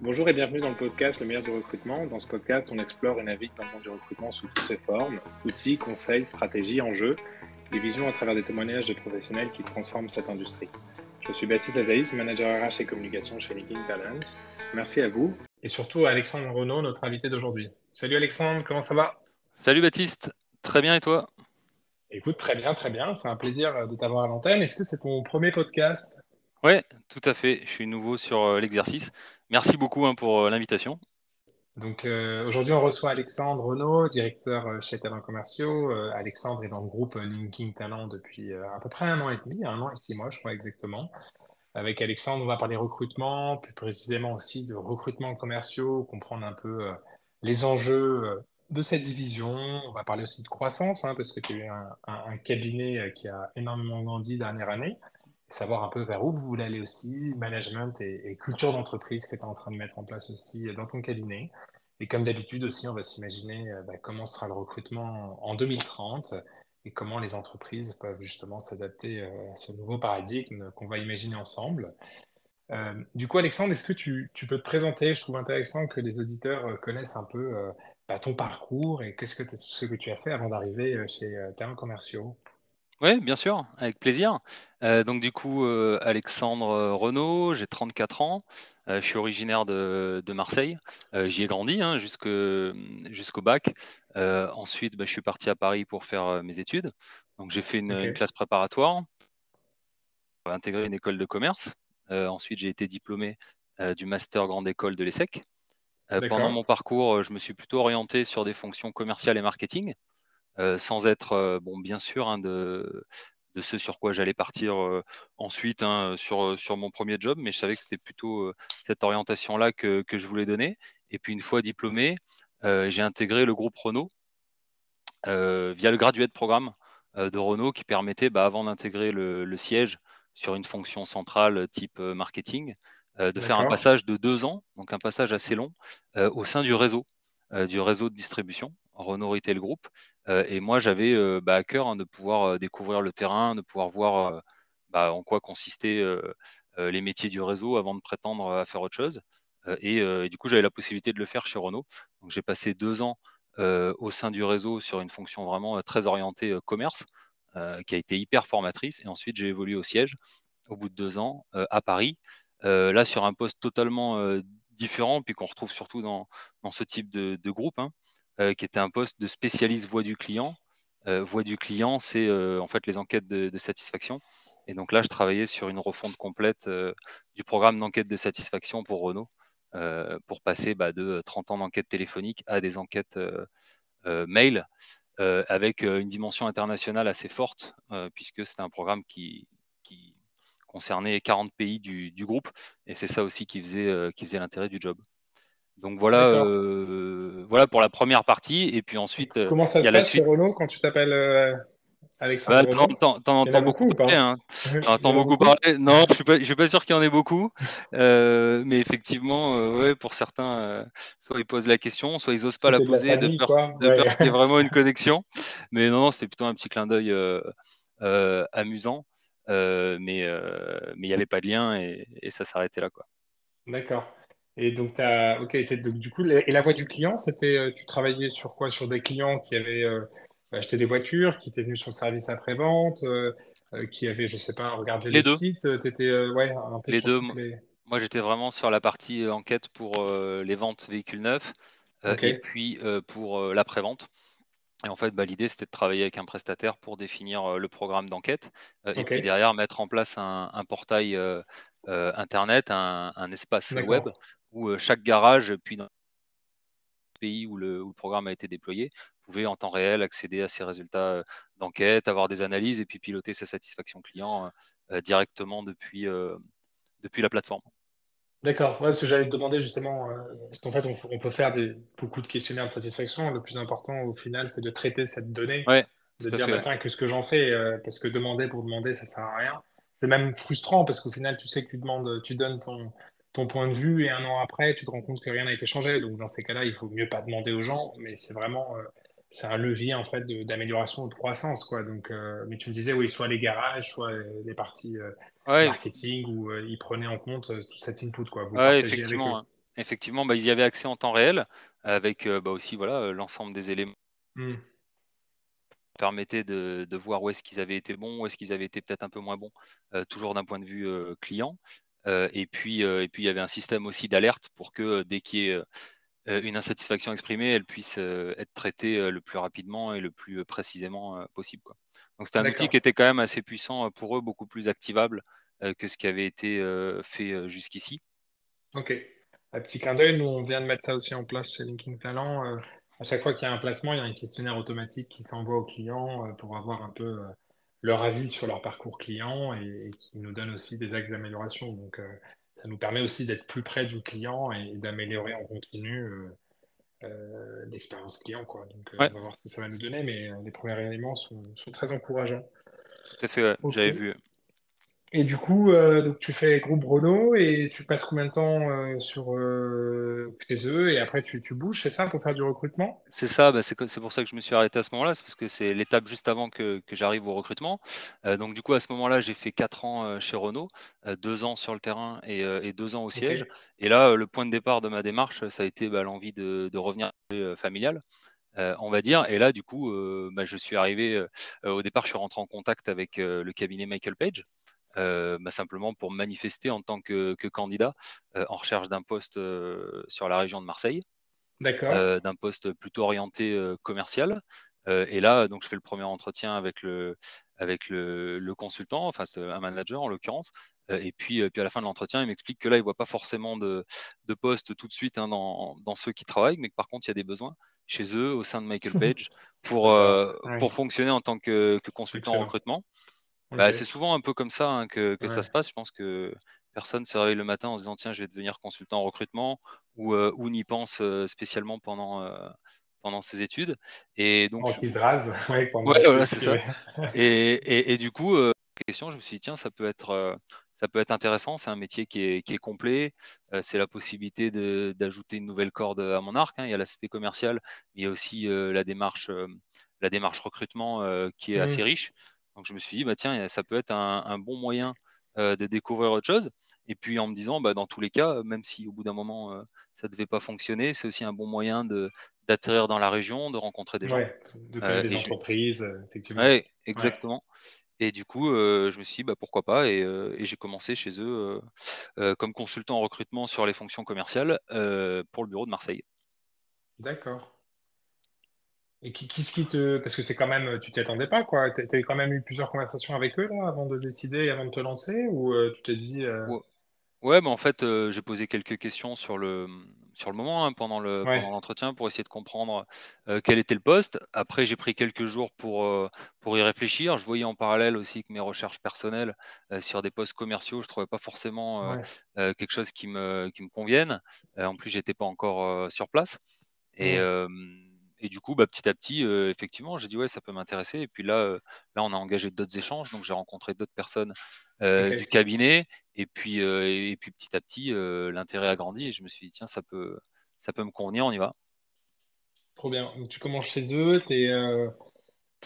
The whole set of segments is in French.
Bonjour et bienvenue dans le podcast Le meilleur du recrutement. Dans ce podcast, on explore et navigue dans le monde du recrutement sous toutes ses formes, outils, conseils, stratégies, enjeux, et visions à travers des témoignages de professionnels qui transforment cette industrie. Je suis Baptiste Azaïs, manager RH et communication chez LinkedIn Talents. Merci à vous et surtout à Alexandre Renaud, notre invité d'aujourd'hui. Salut Alexandre, comment ça va? Salut Baptiste, très bien et toi? Écoute, très bien, très bien. C'est un plaisir de t'avoir à l'antenne. Est-ce que c'est ton premier podcast? Oui, tout à fait. Je suis nouveau sur euh, l'exercice. Merci beaucoup hein, pour euh, l'invitation. Donc euh, aujourd'hui, on reçoit Alexandre Renaud, directeur chez Talents Commerciaux. Alexandre est dans le groupe LinkedIn Talent depuis à peu près un an et demi, un an et six mois, je crois exactement. Avec Alexandre, on va parler recrutement, plus précisément aussi de recrutement commerciaux, comprendre un peu les enjeux de cette division. On va parler aussi de croissance, hein, parce que tu as eu un, cabinet qui a énormément grandi dernière année. Savoir un peu vers où vous voulez aller aussi, management et, culture d'entreprise que tu es en train de mettre en place aussi dans ton cabinet. Et comme d'habitude aussi, on va s'imaginer euh, bah, comment sera le recrutement en 2030 et comment les entreprises peuvent justement s'adapter euh, à ce nouveau paradigme qu'on va imaginer ensemble. Euh, du coup, Alexandre, est-ce que tu, peux te présenter? Je trouve intéressant que les auditeurs euh, connaissent un peu euh, bah, ton parcours et qu'est-ce que, ce que tu as fait avant d'arriver chez Termes Commerciaux. Oui, bien sûr, avec plaisir. donc du coup, Alexandre Renault, j'ai 34 ans, je suis originaire de, Marseille, j'y ai grandi hein, jusqu'au bac. ensuite, bah, je suis parti à Paris pour faire mes études. Donc j'ai fait une, une classe préparatoire, intégré une école de commerce. Euh, ensuite, j'ai été diplômé euh, du master grande école de l'ESSEC. Euh, pendant mon parcours, je me suis plutôt orienté sur des fonctions commerciales et marketing, sans être, bon, bien sûr, hein, de, ce sur quoi j'allais partir ensuite hein, sur, sur mon premier job, mais je savais que c'était plutôt cette orientation-là que, je voulais donner. Et puis une fois diplômé, j'ai intégré le groupe Renault via le graduate programme de Renault qui permettait, bah, avant d'intégrer le, siège, sur une fonction centrale type euh, marketing, euh, de faire un passage de deux ans, donc un passage assez long, euh, au sein du réseau, du réseau de distribution, Renault Retail Group. et moi, j'avais bah, à cœur hein, de pouvoir découvrir le terrain, de pouvoir voir bah, en quoi consistaient les métiers du réseau avant de prétendre à faire autre chose. Et, du coup, j'avais la possibilité de le faire chez Renault. Donc, j'ai passé deux ans au sein du réseau sur une fonction vraiment très orientée commerce. Euh, qui a été hyper formatrice. Et ensuite, j'ai évolué au siège au bout de deux ans euh, à Paris. Euh, là, sur un poste totalement différent, puis qu'on retrouve surtout dans, dans, ce type de, groupe, hein, qui était un poste de spécialiste voix du client. voix du client, c'est en fait les enquêtes de, satisfaction. Et donc là, je travaillais sur une refonte complète du programme d'enquête de satisfaction pour Renault, pour passer bah, de 30 ans d'enquête téléphonique à des enquêtes mail euh, avec euh, une dimension internationale assez forte, euh, puisque c'était un programme qui, concernait 40 pays du, groupe, et c'est ça aussi qui faisait l'intérêt du job. Donc voilà, voilà pour la première partie, et puis ensuite. Comment ça se passe chez Renault quand tu t'appelles Alexandre bah, T'en entends beaucoup parler. Hein. beaucoup parler. Non, je ne suis, pas sûr qu'il y en ait beaucoup. Euh, mais effectivement, euh, ouais, pour certains, euh, soit ils posent la question, soit ils n'osent pas la poser de, peur, qu'il y ait vraiment une connexion. Mais non, c'était plutôt un petit clin d'œil amusant. mais il n'y avait pas de lien et, ça s'arrêtait là. D'accord. Et donc, as... ok, du coup, et la voix du client, c'était, tu travaillais sur quoi? Sur des clients qui avaient acheter des voitures, qui étaient venus sur le service après-vente, euh, euh, qui avaient, je sais pas, regardé les, sites. Euh, ouais, un peu les deux. Moi, j'étais vraiment sur la partie enquête pour les ventes véhicules neufs et puis pour l'après-vente. Et en fait, bah, l'idée, c'était de travailler avec un prestataire pour définir le programme d'enquête et puis derrière mettre en place un, portail Internet, un, espace web où chaque garage, puis dans le pays où le, où le, programme a été déployé, pouvez en temps réel accéder à ces résultats euh, d'enquête, avoir des analyses et puis piloter sa satisfaction client euh, euh, directement depuis, depuis la plateforme. D'accord, ouais, ce que j'allais te demander justement, parce qu'en fait, on, peut faire des, beaucoup de questionnaires de satisfaction. Le plus important au final, c'est de traiter cette donnée, de dire, bah, tiens, qu'est-ce que j'en fais Parce que demander pour demander, ça sert à rien. C'est même frustrant parce qu'au final, tu sais que tu demandes, tu donnes ton, ton point de vue et un an après, tu te rends compte que rien n'a été changé. Donc, dans ces cas-là, il faut mieux pas demander aux gens, mais c'est vraiment c'est un levier en fait d'amélioration ou de croissance quoi. Donc, euh, mais tu me disais oui, soit les garages, soit les parties euh, marketing où euh, ils prenaient en compte tout cet input quoi. Vous effectivement. effectivement, bah, ils y avaient accès en temps réel, avec bah, aussi voilà l'ensemble des éléments. Mmh. Permettait de, de, voir où est-ce qu'ils avaient été bons, où est-ce qu'ils avaient été peut-être un peu moins bons, toujours d'un point de vue client. et puis, et puis il y avait un système aussi d'alerte pour que dès qu'il y ait une insatisfaction exprimée, elle puisse être traitée le plus rapidement et le plus précisément possible. Quoi. Donc c'était un outil qui était quand même assez puissant pour eux, beaucoup plus activable que ce qui avait été fait jusqu'ici. Ok. Un petit clin d'œil, nous on vient de mettre ça aussi en place chez Linking Talent. À chaque fois qu'il y a un placement, il y a un questionnaire automatique qui s'envoie aux clients pour avoir un peu leur avis sur leur parcours client et, qui nous donne aussi des axes d'amélioration. Donc ça nous permet aussi d'être plus près du client et, d'améliorer en continu l'expérience client. Quoi. Donc on va voir ce que ça va nous donner, mais les premiers éléments sont, très encourageants. Tout à fait, j'avais vu. Et du coup, euh, donc tu fais groupe Renault et tu passes combien de temps euh, sur euh, chez eux et après tu, tu bouges, c'est ça, pour faire du recrutement? C'est ça, bah, c'est pour ça que je me suis arrêté à ce moment-là, c'est parce que c'est l'étape juste avant que, que j'arrive au recrutement. donc du coup, à ce moment-là, j'ai fait 4 ans chez Renault, 2 ans sur le terrain et, et 2 ans au siège. Et là, le point de départ de ma démarche, ça a été bah, l'envie de, de revenir familial. on va dire. Et là, du coup, bah, je suis arrivé, au départ, je suis rentré en contact avec le cabinet Michael Page, euh, bah, simplement pour manifester en tant que, candidat euh, en recherche d'un poste euh, sur la région de Marseille. d'un poste plutôt orienté commercial. et là, donc, je fais le premier entretien avec le, avec le, consultant, enfin un manager en l'occurrence. et puis, puis à la fin de l'entretien, il m'explique que là, il ne voit pas forcément de, de poste tout de suite hein, dans, dans, ceux qui travaillent, mais que par contre, il y a des besoins chez eux, au sein de Michael Page, pour, pour fonctionner en tant que, que consultant en recrutement. Bah, c'est souvent un peu comme ça hein, que, ça se passe. Je pense que personne se réveille le matin en se disant tiens, je vais devenir consultant en recrutement ou, euh, ou n'y pense euh, spécialement pendant, euh, pendant ses études. Et donc, je... se rase. ouais, voilà, c'est ça. et, et, du coup, question, je me suis dit tiens, ça peut être. ça peut être intéressant, c'est un métier qui est, qui est complet, c'est la possibilité d'ajouter une nouvelle corde à mon arc. Hein. Il y a l'aspect commercial, mais il y a aussi la, démarche, la démarche recrutement qui est assez mmh. riche. Donc je me suis dit, bah, tiens, ça peut être un, bon moyen euh, de découvrir autre chose. Et puis en me disant, bah, dans tous les cas, même si au bout d'un moment, euh, ça ne devait pas fonctionner, c'est aussi un bon moyen d'atterrir dans la région, de rencontrer des gens. de connaître euh, des entreprises, effectivement. Oui, exactement. Et du coup, je me suis dit, bah, pourquoi pas, et, j'ai commencé chez eux comme consultant en recrutement sur les fonctions commerciales pour le bureau de Marseille. D'accord. Et qui, ce qui te. Parce que c'est quand même. Tu t'y attendais pas, quoi. Tu as quand même eu plusieurs conversations avec eux, là, avant de décider et avant de te lancer Ou euh, tu t'es dit. Euh, ouais. mais en fait, euh, j'ai posé quelques questions sur le, sur le moment, hein, pendant le, pendant l'entretien, pour essayer de comprendre quel était le poste. Après, j'ai pris quelques jours pour, pour y réfléchir. Je voyais en parallèle aussi que mes recherches personnelles sur des postes commerciaux, je trouvais pas forcément quelque chose qui me, qui me convienne. en plus, j'étais pas encore sur place. Et et du coup, bah, petit à petit, euh, effectivement, j'ai dit ouais, ça peut m'intéresser. Et puis là, euh, là, on a engagé d'autres échanges, donc j'ai rencontré d'autres personnes euh, du cabinet. Et puis, et puis petit à petit, l'intérêt a grandi et je me suis dit tiens, ça peut, ça peut me convenir, on y va. Trop bien. Donc, tu commences chez eux, tu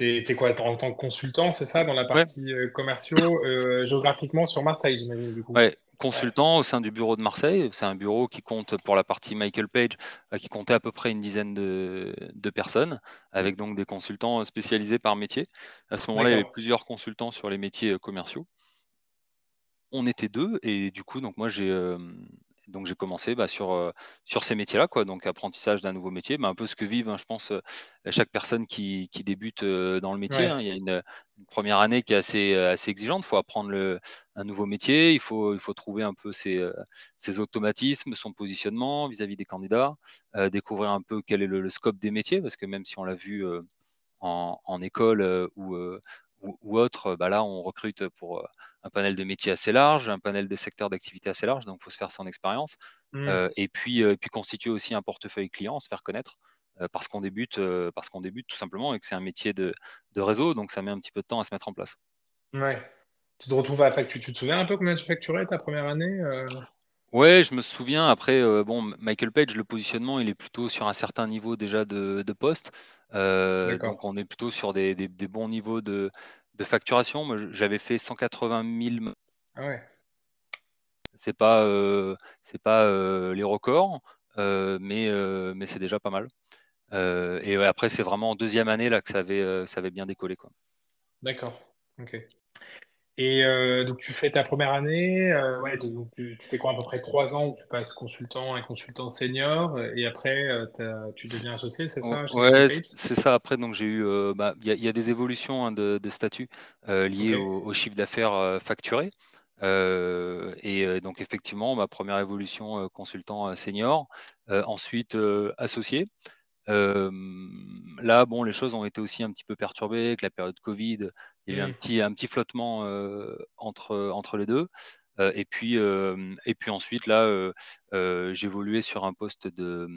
es, quoi En tant que consultant, c'est ça, dans la partie commerciaux, géographiquement sur Marseille, j'imagine, du coup? Ouais, consultant au sein du bureau de Marseille. C'est un bureau qui compte pour la partie Michael Page, euh, qui comptait à peu près une dizaine de, personnes, avec donc des consultants spécialisés par métier. À ce moment-là, il y avait plusieurs consultants sur les métiers euh, commerciaux. On était deux, et du coup, donc moi j'ai euh, donc j'ai commencé bah, sur, euh, sur ces métiers-là, quoi. Donc apprentissage d'un nouveau métier, bah, un peu ce que vivent, hein, je pense, euh, chaque personne qui, qui débute euh, dans le métier. Hein. Il y a une, première année qui est assez, assez exigeante. Il faut apprendre le, un nouveau métier, il faut, il faut trouver un peu ses, ses automatismes, son positionnement vis-à-vis des candidats, découvrir un peu quel est le, scope des métiers, parce que même si on l'a vu en, en, école ou ou, autre, bah là, on recrute pour euh, un panel de métiers assez large, un panel de secteurs d'activité assez large, donc il faut se faire son expérience. Mmh. Euh, et puis, euh, puis constituer aussi un portefeuille client, se faire connaître, parce qu'on débute, parce qu'on débute tout simplement et que c'est un métier de, de, réseau, donc ça met un petit peu de temps à se mettre en place. Ouais. Tu te retrouves à tu, tu te souviens un peu combien tu facturais ta première année Ouais, je me souviens. Après, bon, Michael Page, le positionnement, il est plutôt sur un certain niveau déjà de, de poste. donc, on est plutôt sur des, des, bons niveaux de, de facturation. Moi, j'avais fait 180 000. Ah ouais. C'est pas, euh, c'est pas euh, les records, euh, mais, mais c'est déjà pas mal. et après, c'est vraiment en deuxième année là que ça avait, ça avait bien décollé. Quoi. D'accord. Ok. Et donc, tu fais ta première année, ouais, donc, tu, fais quoi, à peu près trois ans où tu passes consultant et consultant senior, et après, tu deviens associé, c'est ça Ouais, c'est ça. Après, donc j'ai eu, bah, il y, a des évolutions hein, de, statut liées au, au, chiffre d'affaires facturé. Euh, et euh, donc effectivement, ma première évolution euh, consultant senior, ensuite associé. là, bon, les choses ont été aussi un petit peu perturbées avec la période Covid. Il y a eu un petit, un petit flottement entre, entre les deux. et, puis, et puis ensuite, là, j'évoluais sur un poste de,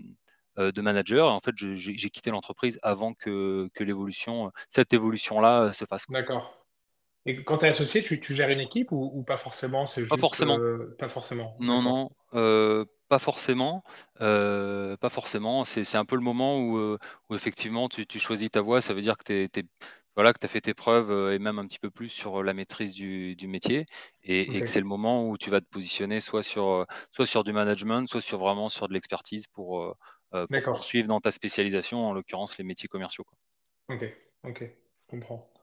de manager. En fait, j'ai quitté l'entreprise avant que, que l'évolution, cette évolution-là se fasse. D'accord. Et quand tu es associé, tu, gères une équipe ou, pas forcément? Pas forcément. Euh, pas forcément. Non, non, euh, pas forcément. Euh, pas forcément. C'est un peu le moment où, effectivement tu, choisis ta voie. Ça veut dire que tu voilà, as fait tes preuves et même un petit peu plus sur la maîtrise du, métier et, que c'est le moment où tu vas te positionner soit sur, soit sur du management, soit sur vraiment sur de l'expertise pour, poursuivre dans ta spécialisation, en l'occurrence les métiers commerciaux. Ok, ok, je comprends.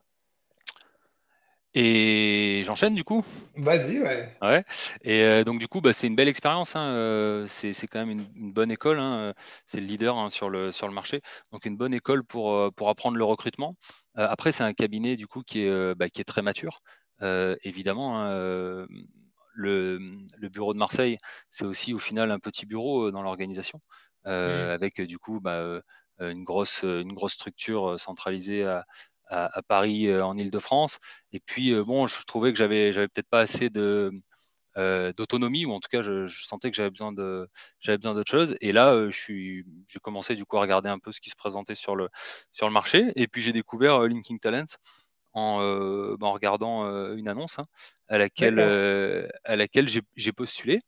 Et j'enchaîne du coup? Vas-y, ouais. Ouais. Et euh, donc du coup, bah, c'est une belle expérience. Hein, euh, c'est, quand même une, bonne école. Hein, euh, c'est le leader hein, sur, le, sur le marché. Donc une bonne école pour, pour apprendre le recrutement. après, c'est un cabinet du coup qui est, bah, qui est très mature. évidemment, le, le, bureau de Marseille, c'est aussi au final un petit bureau dans l'organisation, mmh. avec du coup bah, une, grosse, une grosse structure centralisée à, à, Paris euh, en Ile-de-France. Et puis, euh, bon, je trouvais que j'avais, j'avais peut-être pas assez de, euh, d'autonomie ou en tout cas je, sentais que j'avais besoin de j'avais besoin d'autre chose et là je suis j'ai commencé du coup à regarder un peu ce qui se présentait sur le sur le marché et puis j'ai découvert Linking Talents en, bah, en regardant une annonce hein, à laquelle à laquelle j'ai postulé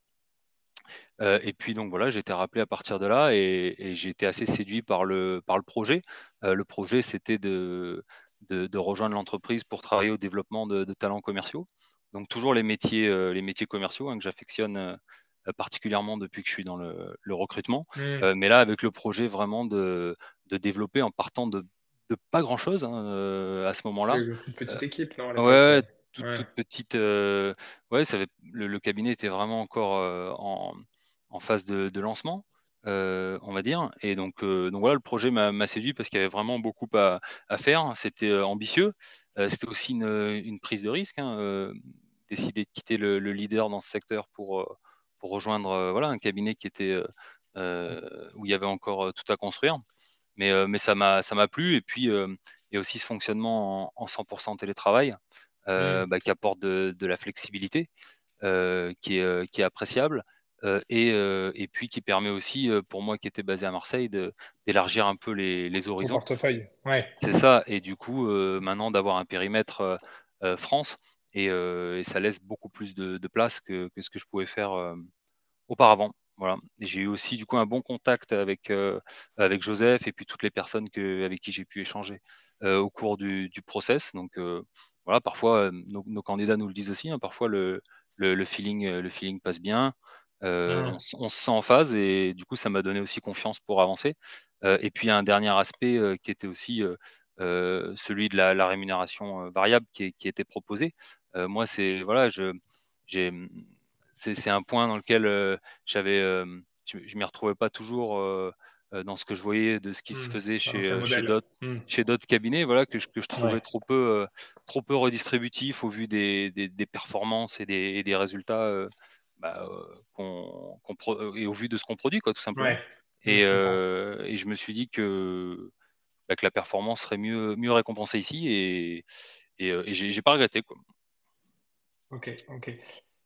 et puis donc voilà, j'ai été rappelé à partir de là et, et j'ai été assez séduit par le, par le projet. le projet, c'était de, de, rejoindre l'entreprise pour travailler au développement de, talents commerciaux. Donc toujours les métiers, euh, les métiers commerciaux hein, que j'affectionne euh, particulièrement depuis que je suis dans le, recrutement. Mmh. Euh, mais là, avec le projet vraiment de, développer en partant de, pas grand-chose hein, à ce moment-là. Une toute petite équipe, non Ouais, toute, petite. ouais, ça le, cabinet était vraiment encore en, en, phase de, lancement. Euh, on va dire. Et donc, euh, donc voilà, le projet m'a séduit parce qu'il y avait vraiment beaucoup à, faire. C'était euh, ambitieux. C'était aussi une, prise de risque. Hein, décider de quitter le, leader dans ce secteur pour, pour rejoindre voilà, un cabinet qui était où il y avait encore tout à construire. Mais, mais ça m'a plu. Et puis, il y a aussi ce fonctionnement en, 100% télétravail mmh. bah, qui apporte de, la flexibilité, qui, est, qui est appréciable. Euh, euh, et, puis qui permet aussi, euh, pour moi qui était basé à Marseille, d'élargir un peu les, horizons. portefeuille, ouais. C'est ça, et du coup, maintenant d'avoir un périmètre France, et, ça laisse beaucoup plus de, place que, ce que je pouvais faire auparavant. Voilà. J'ai eu aussi du coup un bon contact avec, avec Joseph et puis toutes les personnes que, avec qui j'ai pu échanger au cours du, process. Donc voilà, parfois nos, candidats nous le disent aussi, hein, parfois le, le, feeling, le feeling passe bien. Euh, mmh. on, se sent en phase et du coup, ça m'a donné aussi confiance pour avancer. Euh, et puis, un dernier aspect euh, qui était aussi celui de la, rémunération variable qui, qui, était proposé. moi, c'est voilà, je, c'est un point dans lequel j'avais, je, ne m'y retrouvais pas toujours dans ce que je voyais de ce qui se mmh. faisait chez, mmh. chez d'autres cabinets, voilà, que je, que je trouvais trop, peu, trop peu redistributif au vu des, des, performances et des, et des résultats bah, euh, et au vu de ce qu'on produit, quoi, tout simplement. et, euh, et, je me suis dit que, bah, que la performance serait mieux, mieux récompensée ici et, et, euh, et j'ai pas regretté. Quoi. Ok, ok.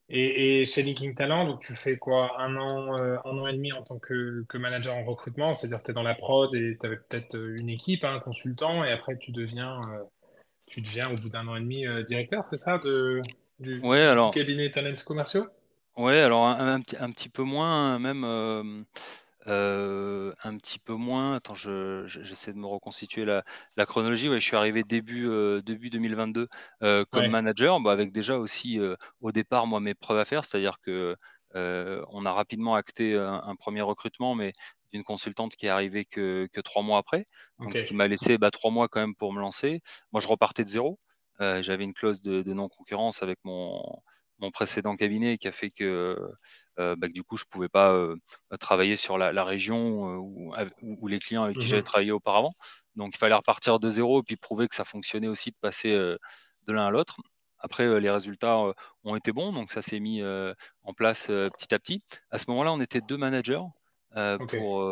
Et, chez Linking Talent, donc tu fais quoi? Un an, un an et demi en tant que, que manager en recrutement, c'est-à-dire que tu es dans la prod et tu avais peut-être une équipe, un consultant, et après tu deviens, tu deviens au bout d'un an et demi directeur, c'est ça, de, du, ouais, alors... du cabinet Talents commerciaux? Ouais, alors un, un petit peu moins, même euh, un petit peu moins. Attends, je, j'essaie de me reconstituer la, la chronologie. Ouais, je suis arrivé début, début 2022 comme manager, bah, avec déjà aussi au départ moi mes preuves à faire, c'est-à-dire que on a rapidement acté un, premier recrutement, mais d'une consultante qui est arrivée que, trois mois après. Donc, ce qui m'a laissé bah, trois mois quand même pour me lancer. Moi, je repartais de zéro. J'avais une clause de, non-concurrence avec mon, précédent cabinet qui a fait que, bah, du coup, je ne pouvais pas travailler sur la, région où, les clients avec qui j'avais mmh travaillé auparavant. Donc, il fallait repartir de zéro et puis prouver que ça fonctionnait aussi de passer de l'un à l'autre. Après, les résultats ont été bons, donc ça s'est mis en place petit à petit. À ce moment-là, on était deux managers pour,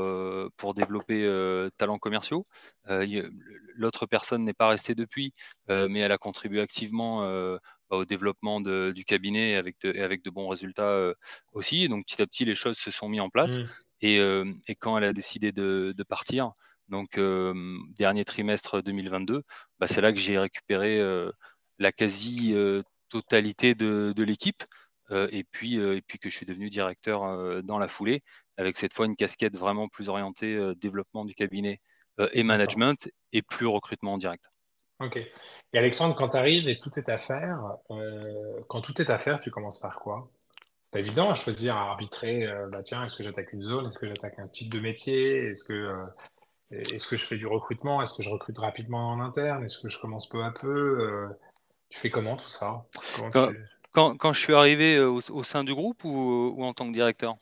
pour développer talents commerciaux. L'autre personne n'est pas restée depuis, mais elle a contribué activement bah, au développement du cabinet avec de, et avec de bons résultats aussi. donc petit à petit, les choses se sont mises en place. Mmh. Et, et, quand elle a décidé de, de partir, donc dernier trimestre 2022, bah, c'est là que j'ai récupéré la quasi-totalité de, de l'équipe. et, puis, et puis que je suis devenu directeur dans la foulée, avec cette fois une casquette vraiment plus orientée développement du cabinet et management, et plus recrutement en direct. Ok. Et Alexandre, quand tu arrives et tout est à faire, quand tout est à faire, tu commences par quoi? C'est évident à choisir, à arbitrer, bah tiens, est-ce que j'attaque une zone, est-ce que j'attaque un type de métier, est-ce que est-ce que je fais du recrutement? Est-ce que je recrute rapidement en interne? Est-ce que je commence peu à peu Tu fais comment tout ça? Quand, quand, je suis arrivé au, sein du groupe ou, en tant que directeur?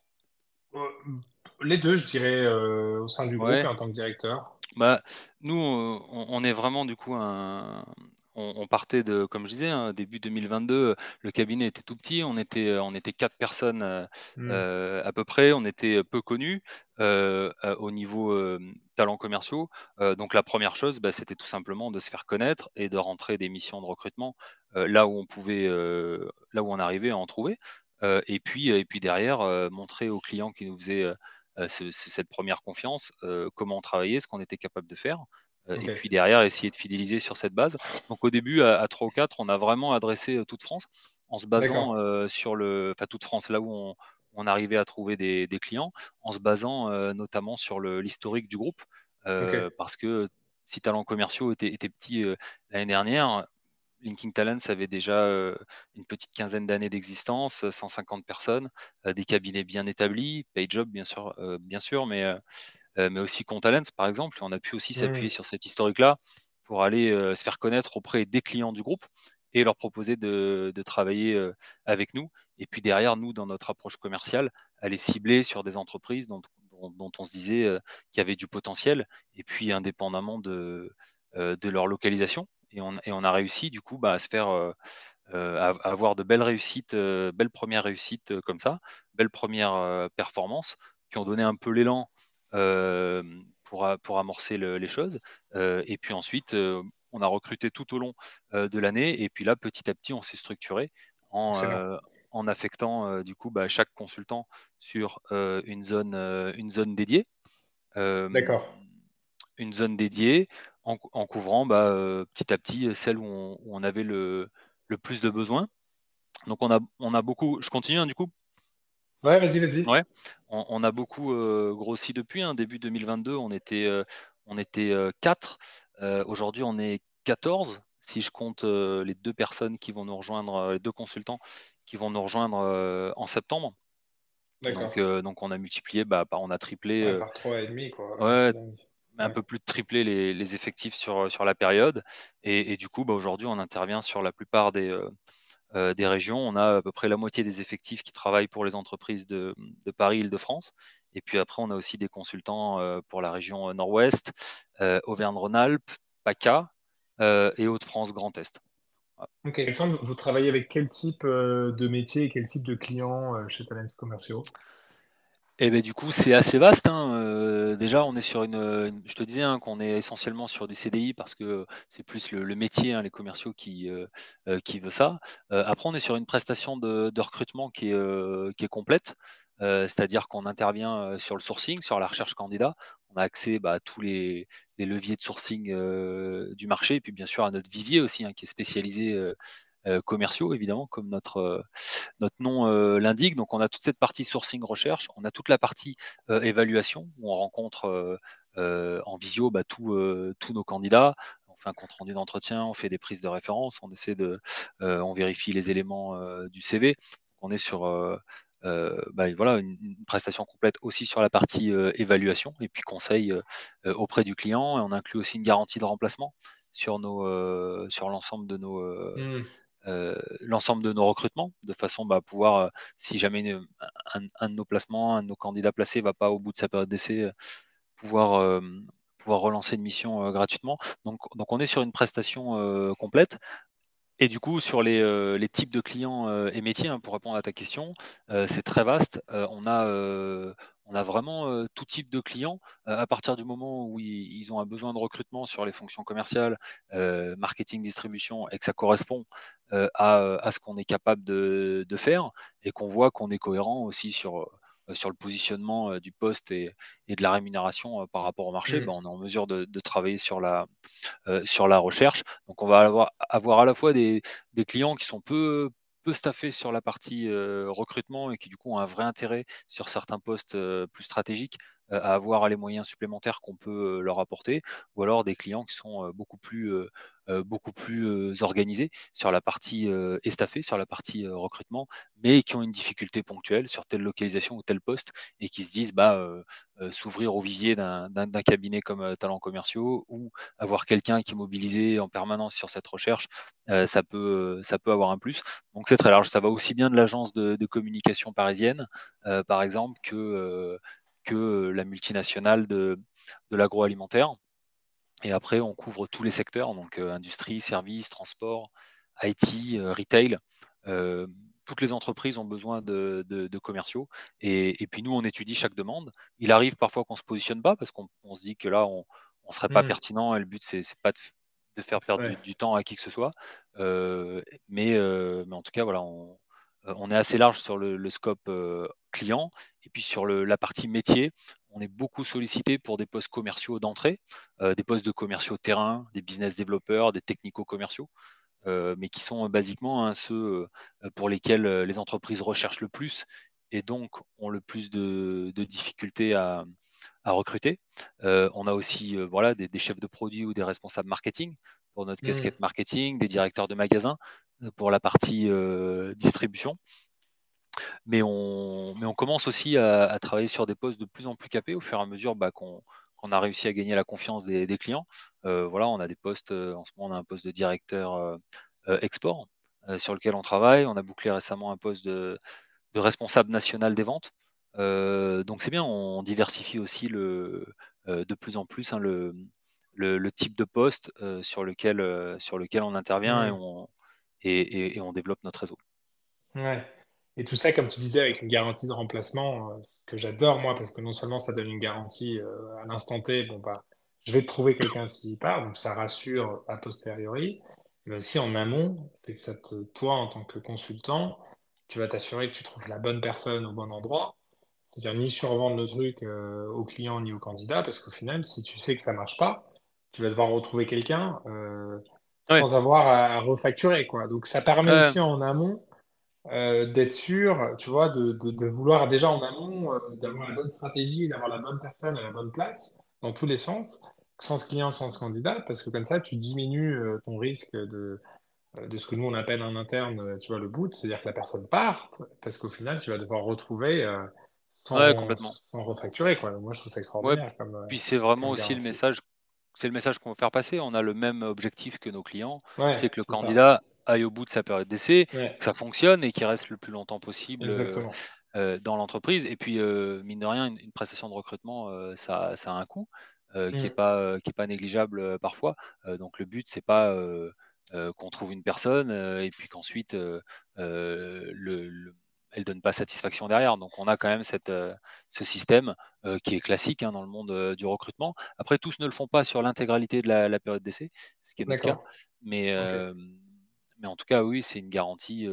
Les deux, je dirais, au sein du groupe et en tant que directeur. Bah, nous, on, est vraiment du coup un, on, partait de, comme je disais, hein, début 2022, le cabinet était tout petit, on était, on était quatre personnes mmh. à peu près, on était peu connus au niveau talents commerciaux. donc la première chose, bah, c'était tout simplement de se faire connaître et de rentrer des missions de recrutement là où on pouvait, là où on arrivait à en trouver. et puis, et puis derrière, montrer aux clients qui nous faisaient cette première confiance, comment on travaillait, ce qu'on était capable de faire. Et puis derrière, essayer de fidéliser sur cette base. Donc au début, à, 3 ou 4, on a vraiment adressé toute France en se basant sur le. Enfin, toute France, là où on, on arrivait à trouver des, clients, en se basant notamment sur l'historique du groupe. Parce que si Talents Commerciaux était, était petit l'année dernière, Linking Talents avait déjà une petite quinzaine d'années d'existence, 150 personnes, des cabinets bien établis, PayJob bien sûr, bien sûr mais, mais aussi Contalents par exemple. On a pu aussi s'appuyer sur cette historique-là pour aller se faire connaître auprès des clients du groupe et leur proposer de, travailler avec nous. Et puis derrière, nous, dans notre approche commerciale, aller cibler sur des entreprises dont, on se disait qu'il y avait du potentiel, et puis indépendamment de, de leur localisation et on, a réussi du coup bah, à se faire euh, euh, avoir de belles réussites, euh, belles premières réussites comme ça, belles premières performances qui ont donné un peu l'élan pour, pour, amorcer les choses. et puis ensuite, on a recruté tout au long de l'année et puis là, petit à petit, on s'est structuré en, en affectant du coup bah, chaque consultant sur une, zone, une zone dédiée. D'accord une zone dédiée en, couvrant bah, euh, petit à petit euh, celle où on, avait le, plus de besoins. Donc on a, on a beaucoup. Je continue hein, du coup? Ouais, vas-y, vas-y. Ouais. On, a beaucoup euh, grossi depuis. Hein. Début 2022, on était, on était 4. Aujourd'hui, on est 14. Si je compte les deux personnes qui vont nous rejoindre, les deux consultants qui vont nous rejoindre en septembre. Donc, donc, on a multiplié, bah, on a triplé. par 3,5 quoi. Ouais, un peu plus de tripler les, effectifs sur, sur la période. Et, du coup, bah, aujourd'hui, on intervient sur la plupart des, euh, euh, des régions. On a à peu près la moitié des effectifs qui travaillent pour les entreprises de, Paris, Île-de-France. Et puis après, on a aussi des consultants euh, pour la région Nord-Ouest, Auvergne-Rhône-Alpes, PACA et Hauts-de-France Grand Est. Ok, Alexandre, vous travaillez avec quel type de métier et quel type de clients chez Talents Commerciaux? Eh ben, du coup, c'est assez vaste. Hein. Euh, déjà, on est sur une, je te disais hein, qu'on est essentiellement sur du CDI parce que c'est plus le, métier, hein, les commerciaux qui, euh, euh, veut ça. après, on est sur une prestation de, recrutement qui est, complète, c'est-à-dire qu'on intervient sur le sourcing, sur la recherche candidat. On a accès bah, à tous les, les, leviers de sourcing du marché et puis bien sûr à notre vivier aussi, qui est spécialisé euh, commerciaux, évidemment, comme notre, euh, notre nom euh, l'indique. Donc, on a toute cette partie sourcing recherche, on a toute la partie évaluation, où on rencontre en visio bah, tous nos candidats, on fait un compte rendu d'entretien, on fait des prises de référence, on essaie de, on vérifie les éléments du CV. On est sur bah, voilà, une, prestation complète aussi sur la partie évaluation et puis conseil auprès du client. Et on inclut aussi une garantie de remplacement sur, nos, sur l'ensemble de nos... Mmh. L'ensemble de nos recrutements, de façon bah, à pouvoir, si jamais un, de nos placements, un de nos candidats placés ne va pas au bout de sa période d'essai, pouvoir, pouvoir relancer une mission gratuitement. Donc, donc on est sur une prestation complète. Et du coup, sur les, euh, types de clients euh, et métiers, hein, pour répondre à ta question, euh, c'est très vaste. on, a, on a vraiment tout type de clients. à partir du moment où ils, ont un besoin de recrutement sur les fonctions commerciales, marketing, distribution, et que ça correspond à, ce qu'on est capable de, de faire, et qu'on voit qu'on est cohérent aussi sur euh, sur le positionnement euh, du poste et, de la rémunération euh, par rapport au marché, mmh. ben, on est en mesure de, travailler sur la, sur la recherche. Donc on va avoir, avoir à la fois des, des clients qui sont peu, peu staffés sur la partie recrutement et qui du coup ont un vrai intérêt sur certains postes plus stratégiques à avoir les moyens supplémentaires qu'on peut leur apporter, ou alors des clients qui sont beaucoup plus euh, beaucoup plus euh, organisés sur la partie euh, estaffée, sur la partie recrutement, mais qui ont une difficulté ponctuelle sur telle localisation ou tel poste et qui se disent bah, s'ouvrir au vivier d'un cabinet comme talents commerciaux ou avoir quelqu'un qui est mobilisé en permanence sur cette recherche, ça, peut, ça peut avoir un plus. Donc c'est très large. Ça va aussi bien de l'agence de, communication parisienne, par exemple, que, que la multinationale de, de l'agroalimentaire. Et après, on couvre tous les secteurs, donc euh, industrie, services, transport, IT, euh, retail. Euh, toutes les entreprises ont besoin de, commerciaux. Et, puis nous, on étudie chaque demande. Il arrive parfois qu'on ne se positionne pas parce qu'on se dit que là, on ne serait pas mmh. pertinent et le but, c'est pas de, faire perdre du, temps à qui que ce soit. mais, en tout cas, voilà, on, est assez large sur le, scope client et puis sur la partie métier on est beaucoup sollicité pour des postes commerciaux d'entrée, euh, des postes de commerciaux terrain, des business développeurs, des technico-commerciaux, euh, mais qui sont basiquement hein, ceux euh, pour lesquels les entreprises recherchent le plus et donc ont le plus de, difficultés à, recruter. on a aussi voilà, des, chefs de produits ou des responsables marketing pour notre mmh. casquette marketing, des directeurs de magasins pour la partie distribution. Mais on, mais on commence aussi à, travailler sur des postes de plus en plus capés au fur et à mesure bah, qu'on a réussi à gagner la confiance des, clients. Euh, voilà, on a des postes, euh, en ce moment, on a un poste de directeur euh, export sur lequel on travaille. On a bouclé récemment un poste de, responsable national des ventes. donc c'est bien, on diversifie aussi le, de plus en plus hein, le, le, type de poste sur, lequel, sur lequel on intervient et, on, et, et, on développe notre réseau. Ouais. Et tout ça, comme tu disais, avec une garantie de remplacement euh, que j'adore, moi, parce que non seulement ça donne une garantie euh, à l'instant T, bon, bah, je vais trouver quelqu'un s'il part, donc ça rassure a posteriori, mais aussi en amont, c'est que ça te, toi, en tant que consultant, tu vas t'assurer que tu trouves la bonne personne au bon endroit. C'est-à-dire ni survendre le truc euh, au client ni au candidat, parce qu'au final, si tu sais que ça marche pas, tu vas devoir retrouver quelqu'un sans avoir à, refacturer, quoi. Donc ça permet aussi en amont euh, d'être sûr, tu vois, de, de, vouloir déjà en amont, euh, d'avoir la bonne stratégie, d'avoir la bonne personne à la bonne place, dans tous les sens, sans ce client, sans ce candidat, parce que comme ça, tu diminues euh, ton risque de, de ce que nous on appelle en interne, tu vois, le boot, c'est-à-dire que la personne parte, parce qu'au final, tu vas devoir retrouver sans, sans, refacturer, quoi. Moi, je trouve ça extraordinaire. Comme, Puis c'est vraiment aussi le message c'est le message qu'on veut faire passer. On a le même objectif que nos clients, c'est que le candidat aille au bout de sa période d'essai, que ça fonctionne et qu'il reste le plus longtemps possible euh, euh, dans l'entreprise. Et puis, euh, mine de rien, une, prestation de recrutement, ça, a un coût qui n'est mm. pas, pas négligeable parfois. donc, le but, c'est pas qu'on trouve une personne et puis qu'ensuite, le elle donne pas satisfaction derrière. Donc on a quand même cette, euh, ce système euh, qui est classique hein, dans le monde euh, du recrutement. Après, tous ne le font pas sur l'intégralité de la, période d'essai, ce qui est notre cas. Mais, mais en tout cas, oui, c'est une garantie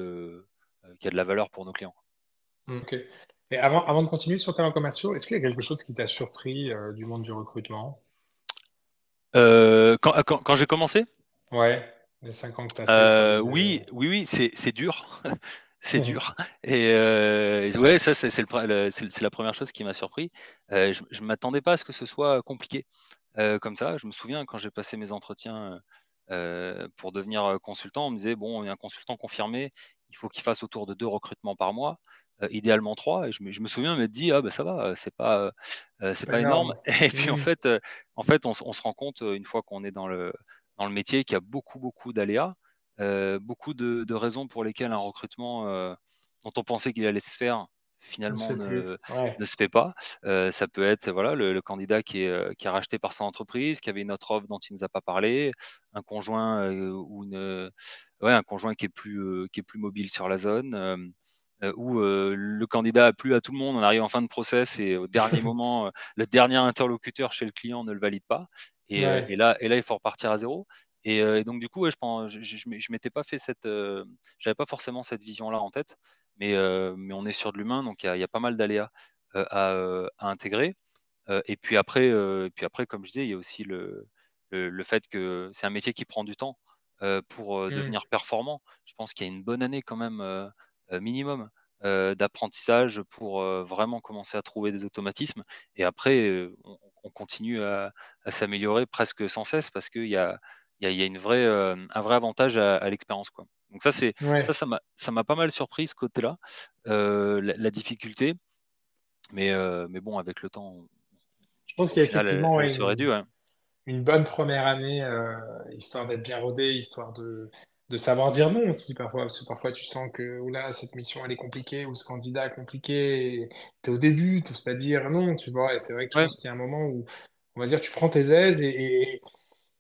qui a de la valeur pour nos clients. Ok. Et avant, avant de continuer sur talents commerciaux, est-ce qu'il y a quelque chose qui t'a surpris du monde du recrutement? Quand, quand, j'ai commencé? Ouais, les 5 ans que tu as fait. oui, oui, oui, c'est dur. c'est dur. Et euh, ouais, ça, c'est la première chose qui m'a surpris. Euh, je ne m'attendais pas à ce que ce soit compliqué euh, comme ça. Je me souviens quand j'ai passé mes entretiens pour devenir consultant, on me disait bon, un consultant confirmé, il faut qu'il fasse autour de deux recrutements par mois. idéalement trois. Et je me, je me souviens m'être dit, ah ben ça va, c'est pas, c'est pas, énorme. Et puis en Mmh. fait, en fait on, on se rend compte une fois qu'on est dans le, dans le métier qu'il y a beaucoup, beaucoup d'aléas, beaucoup de, de, raisons pour lesquelles un recrutement dont on pensait qu'il allait se faire On finalement ne, Ouais. ne se fait pas. Euh, ça peut être voilà le, le candidat qui est, euh, qui est racheté par son entreprise, qui avait une autre offre dont il nous a pas parlé, un conjoint euh, ou une ouais, un conjoint qui est plus euh, qui est plus mobile sur la zone. Où le candidat a plu à tout le monde, on arrive en fin de process et au dernier moment, le dernier interlocuteur chez le client ne le valide pas. Et, Ouais. et là, et là, il faut repartir à zéro. Et, et donc du coup, ouais, je pense, je, je, je m'étais pas fait cette, j'avais pas forcément cette vision-là en tête, mais, mais on est sur de l'humain, donc il y a, y a, pas mal d'aléas à, à, intégrer. et puis après, et puis après, comme je disais, il y a aussi le, le, le fait que c'est un métier qui prend du temps pour Mmh. devenir performant. Je pense qu'il y a une bonne année quand même minimum euh, d'apprentissage pour euh, vraiment commencer à trouver des automatismes. Et après, euh, on, on, continue à, à s'améliorer presque sans cesse parce qu'il y a, y, a, y a une vraie, un vrai avantage à, à l'expérience. Quoi. Donc ça, c'est Ouais. ça, ça m'a, ça m'a pas mal surpris ce côté-là, la, la, difficulté. Mais, mais bon, avec le temps, je pense qu'il y a final, effectivement elle, elle une. Ouais. une bonne première année, euh, histoire d'être bien rodé, histoire de, de savoir dire non aussi parfois, parce que parfois tu sens que oula, cette mission elle est compliquée, ou ce candidat est compliqué, tu es au début, tu n'oses pas dire non, tu vois, et c'est vrai que je Ouais. pense qu'il y a un moment où, on va dire, tu prends tes aises et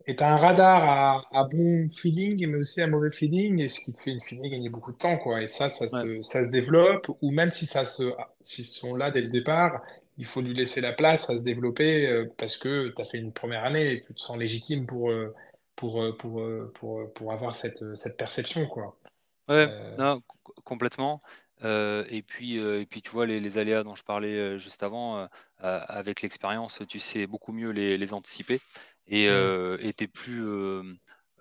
as un radar à, à, bon feeling, mais aussi à mauvais feeling, et ce qui te fait une fine gagner beaucoup de temps, quoi, et ça, ça, ouais. se, ça se développe, ou même si ça se, s'ils sont là dès le départ, il faut lui laisser la place à se développer euh, parce que tu as fait une première année et tu te sens légitime pour, euh, pour, euh, pour, pour, avoir cette, cette perception. Quoi. Ouais, euh... non, complètement. Euh, et, puis, euh, et puis, tu vois, les, les, aléas dont je parlais juste avant, avec l'expérience, tu sais beaucoup mieux les, les anticiper et mm. tu es plus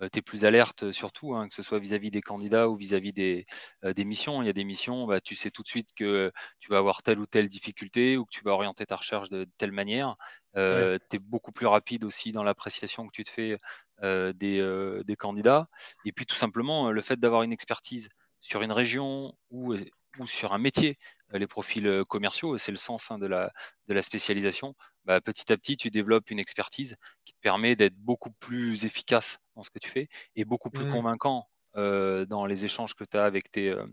tu es plus alerte surtout, hein, que ce soit vis-à-vis des candidats ou vis-à-vis des, euh, des, missions. Il y a des missions, bah, tu sais tout de suite que tu vas avoir telle ou telle difficulté ou que tu vas orienter ta recherche de, de telle manière. Euh, ouais. Tu es beaucoup plus rapide aussi dans l'appréciation que tu te fais euh, des, des, candidats. Et puis tout simplement, le fait d'avoir une expertise sur une région ou, ou sur un métier, les profils commerciaux, c'est le sens hein, de, la, de la spécialisation, bah, petit à petit, tu développes une expertise permet d'être beaucoup plus efficace dans ce que tu fais et beaucoup plus mm. convaincant euh, dans les échanges que tu as avec tes, euh,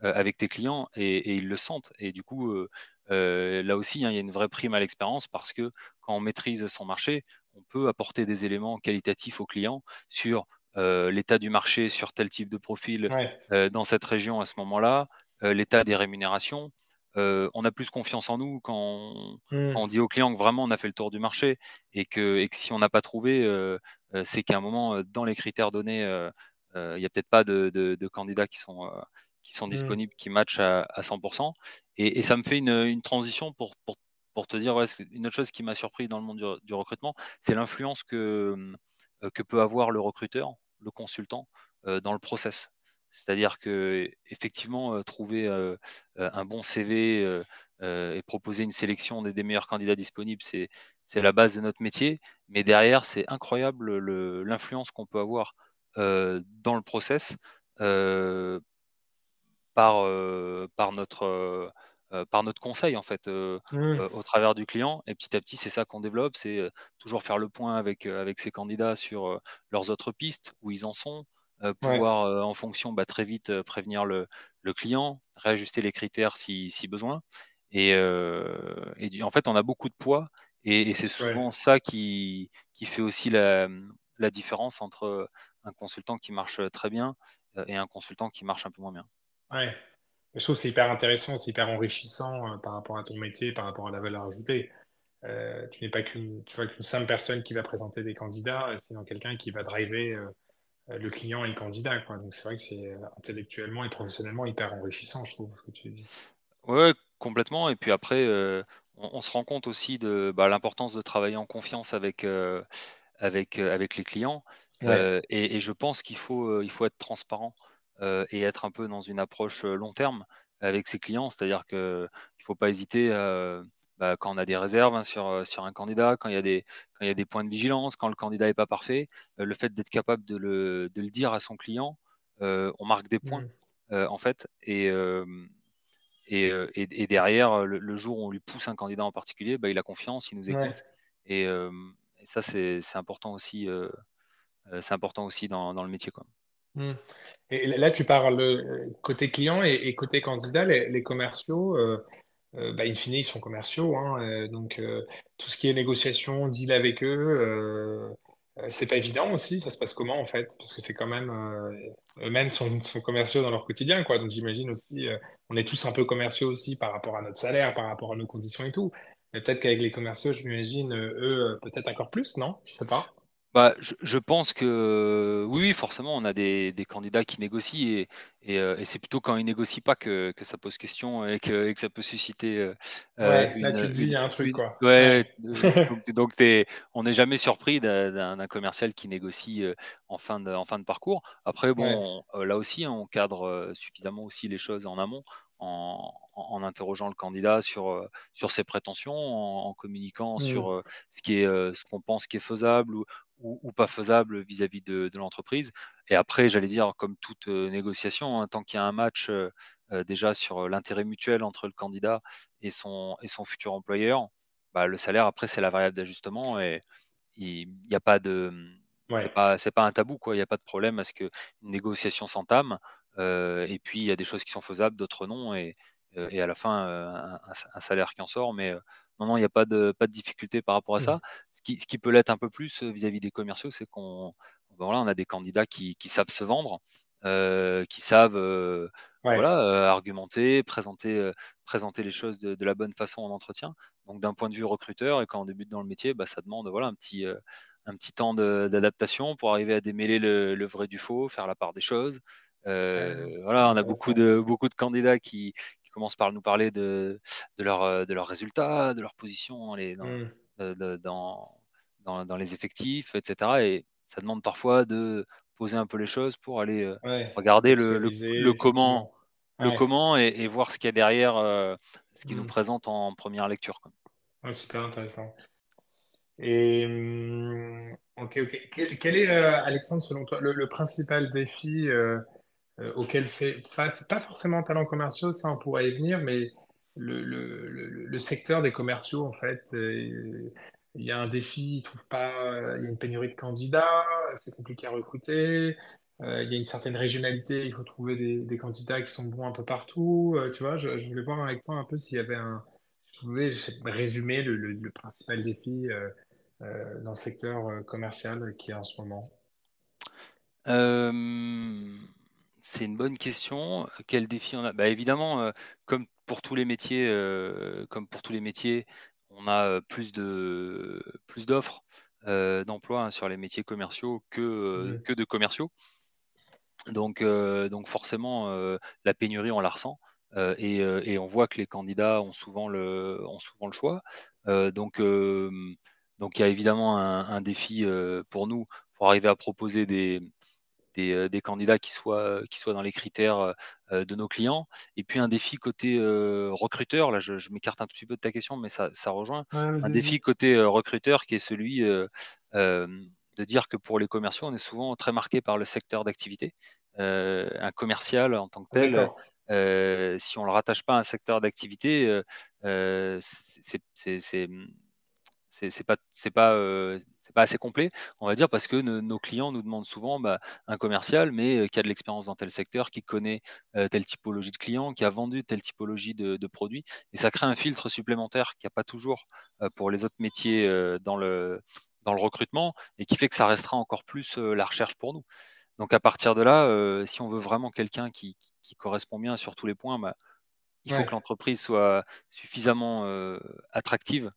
avec tes clients et, et, ils le sentent. Et du coup, euh, là aussi, hein, il y a une vraie prime à l'expérience parce que quand on maîtrise son marché, on peut apporter des éléments qualitatifs aux clients sur l'état du marché, sur tel type de profil ouais. dans cette région à ce moment-là, l'état des rémunérations. Euh, on a plus confiance en nous quand on, mm. quand on, dit aux clients que vraiment on a fait le tour du marché et que, et que si on n'a pas trouvé, euh, c'est qu'à un moment, dans les critères donnés, euh, il n'y a peut-être pas de, de, de, candidats qui sont, qui sont disponibles, qui matchent à, à 100%. Et, et, ça me fait une, une transition pour, pour, pour, te dire, ouais, une autre chose qui m'a surpris dans le monde du, du recrutement, c'est l'influence que, que peut avoir le recruteur, le consultant, dans le process. C'est-à-dire que effectivement, euh, trouver euh, un bon CV euh, et proposer une sélection des, des meilleurs candidats disponibles, c'est la base de notre métier. Mais derrière, c'est incroyable l'influence qu'on peut avoir dans le process par, par notre par notre conseil en fait euh, euh, au travers du client et petit à petit c'est ça qu'on développe c'est euh, toujours faire le point avec avec ces candidats sur leurs autres pistes où ils en sont euh, pouvoir ouais. en fonction bah, très vite prévenir le, le, client réajuster les critères si, si besoin et, et, en fait on a beaucoup de poids et, et c'est souvent ouais. ça qui, qui fait aussi la, la différence entre un consultant qui marche très bien et un consultant qui marche un peu moins bien ouais je trouve que c'est hyper intéressant, c'est hyper enrichissant euh, par rapport à ton métier, par rapport à la valeur ajoutée. Euh, tu n'es pas qu'une, simple personne qui va présenter des candidats, c'est quelqu'un qui va driver euh, le client et le candidat. Quoi. Donc c'est vrai que c'est intellectuellement et professionnellement hyper enrichissant, je trouve, ce que tu dis. Ouais, complètement. Et puis après, euh, on, on, se rend compte aussi de bah, l'importance de travailler en confiance avec, euh, avec, avec les clients. Ouais. Et, et, je pense qu'il faut, il faut être transparent et être un peu dans une approche long terme avec ses clients. C'est-à-dire qu'il ne faut pas hésiter, bah, quand on a des réserves hein, sur, sur un candidat, quand il, y a des, quand il y a des points de vigilance, quand le candidat n'est pas parfait, le fait d'être capable de le, de le, dire à son client, on marque des points, Mm. en fait. Et, Et, et, derrière, le, jour où on lui pousse un candidat en particulier, bah, il a confiance, il nous écoute. Et, ça, c'est important aussi. c'est important aussi dans, dans le métier. Quoi. Mmh. Et là, tu parles côté client et, côté candidat, les, commerciaux, euh, bah, in fine, ils sont commerciaux. Hein, euh, donc, euh, tout ce qui est négociation, deal avec eux, c'est pas évident aussi. Ça se passe comment en fait? Parce que c'est quand même eux-mêmes sont, sont commerciaux dans leur quotidien, quoi. Donc, j'imagine aussi, on est tous un peu commerciaux aussi par rapport à notre salaire, par rapport à nos conditions et tout. Mais peut-être qu'avec les commerciaux, je m'imagine, eux, peut-être encore plus, non? Je sais pas. Bah, je, pense que oui, forcément, on a des, candidats qui négocient et, euh, c'est plutôt quand ils négocient pas que, ça pose question et que, ça peut susciter euh, ouais, là, tu te dis, il y a un truc, quoi. Ouais, donc, on n'est jamais surpris d'un commercial qui négocie euh, en fin de, en fin de parcours. Après, bon, là aussi, hein, on cadre suffisamment aussi les choses en amont en, interrogeant le candidat sur, euh, sur ses prétentions, en, communiquant mmh. sur euh, euh, ce qu'on pense qui est faisable ou, ou, pas faisable vis-à-vis de, l'entreprise. Et après, j'allais dire, comme toute négociation, hein, tant qu'il y a un match déjà sur l'intérêt mutuel entre le candidat et son, et son futur employeur, bah, le salaire, après, c'est la variable d'ajustement et il n'y a pas de. C'est pas, pas un tabou, quoi. Il n'y a pas de problème à ce qu'une négociation s'entame. Euh, et puis, il y a des choses qui sont faisables, d'autres non. Et, euh, et à la fin, euh, un, salaire qui en sort. Mais non, non, il n'y a pas de, pas de difficulté par rapport à ça. Mmh. Ce qui, ce qui peut l'être un peu plus vis-à-vis des commerciaux, c'est qu'on ben voilà, on a des candidats qui, qui savent se vendre, qui savent voilà, argumenter, présenter, présenter les choses de, de, la bonne façon en entretien. Donc d'un point de vue recruteur, et quand on débute dans le métier, bah, ça demande voilà, un, petit, un petit temps d'adaptation pour arriver à démêler le, le, vrai du faux, faire la part des choses, euh, voilà, on a beaucoup de, beaucoup de candidats qui, commencent par nous parler de, de, leur, de leurs résultats, de leur position les, mmh. dans, dans, dans, les effectifs, etc. Et ça demande parfois de poser un peu les choses pour aller euh, regarder le, le, comment, le comment et, voir ce qu'il y a derrière euh, ce qu'ils nous mmh. présente en première lecture. super intéressant. Et mmh, ok, ok. Quel, est, Alexandre, selon toi, le, principal défi euh, auquel fait face, pas forcément talents commerciaux, ça on pourrait y venir, mais le, le, le, secteur des commerciaux, en fait, euh, il y a un défi, il trouve pas, il y a une pénurie de candidats, c'est compliqué à recruter, euh, il y a une certaine régionalité, il faut trouver des, candidats qui sont bons un peu partout, tu vois, je, voulais voir avec toi un peu s'il y avait un, si tu pouvais résumer le, principal défi dans le secteur commercial qui est en ce moment. C'est une bonne question. Quel défi on a? Bah, Évidemment, euh, comme pour tous les métiers, euh, comme pour tous les métiers, on a euh, plus de plus d'offres d'emploi hein, sur les métiers commerciaux que, que de commerciaux. Donc, donc forcément, la pénurie, on la ressent. Et, et, on voit que les candidats ont souvent le, ont souvent le choix. donc, donc il y a évidemment un défi pour nous pour arriver à proposer des, euh, des, candidats qui soient, euh, qui soient dans les critères euh, de nos clients. Et puis un défi côté recruteur, là je, m'écarte un tout petit peu de ta question, mais ça, rejoint. un défi côté recruteur qui est celui de dire que pour les commerciaux, on est souvent très marqué par le secteur d'activité. un commercial en tant que tel, si on ne le rattache pas à un secteur d'activité, c'est c'est pas c'est pas c'est pas assez complet, on va dire, parce que nos clients nous demandent souvent bah, un commercial, mais euh, qui a de l'expérience dans tel secteur, qui connaît euh, telle typologie de clients, qui a vendu telle typologie de, produits, et ça crée un filtre supplémentaire qu'il n'y a pas toujours pour les autres métiers dans le dans le recrutement, et qui fait que ça restera encore plus la recherche pour nous. Donc à partir de là, si on veut vraiment quelqu'un qui, correspond bien sur tous les points, bah, il faut que l'entreprise soit suffisamment attractive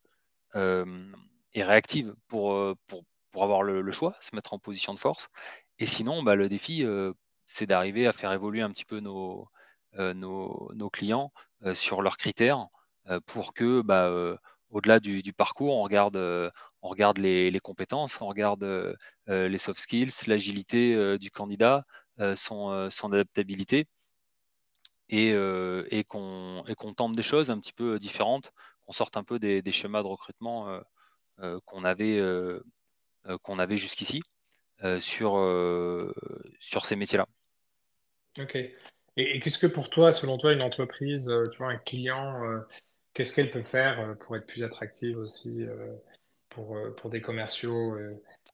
et réactive pour, pour, pour avoir le, choix, se mettre en position de force. Et sinon, bah, le défi, c'est d'arriver à faire évoluer un petit peu nos, nos, nos, clients sur leurs critères pour que, bah, au-delà du, parcours, on regarde, on regarde les, compétences, on regarde les soft skills, l'agilité du candidat, son, son adaptabilité. Et, et qu'on tente des choses un petit peu différentes on sorte un peu des, schémas de recrutement euh, euh, qu'on avait, euh, qu'on avait jusqu'ici sur, sur ces métiers-là. Ok. Et, qu'est-ce que pour toi, selon toi, une entreprise, tu vois, un client, qu'est-ce qu'elle peut faire pour être plus attractive aussi pour, pour des commerciaux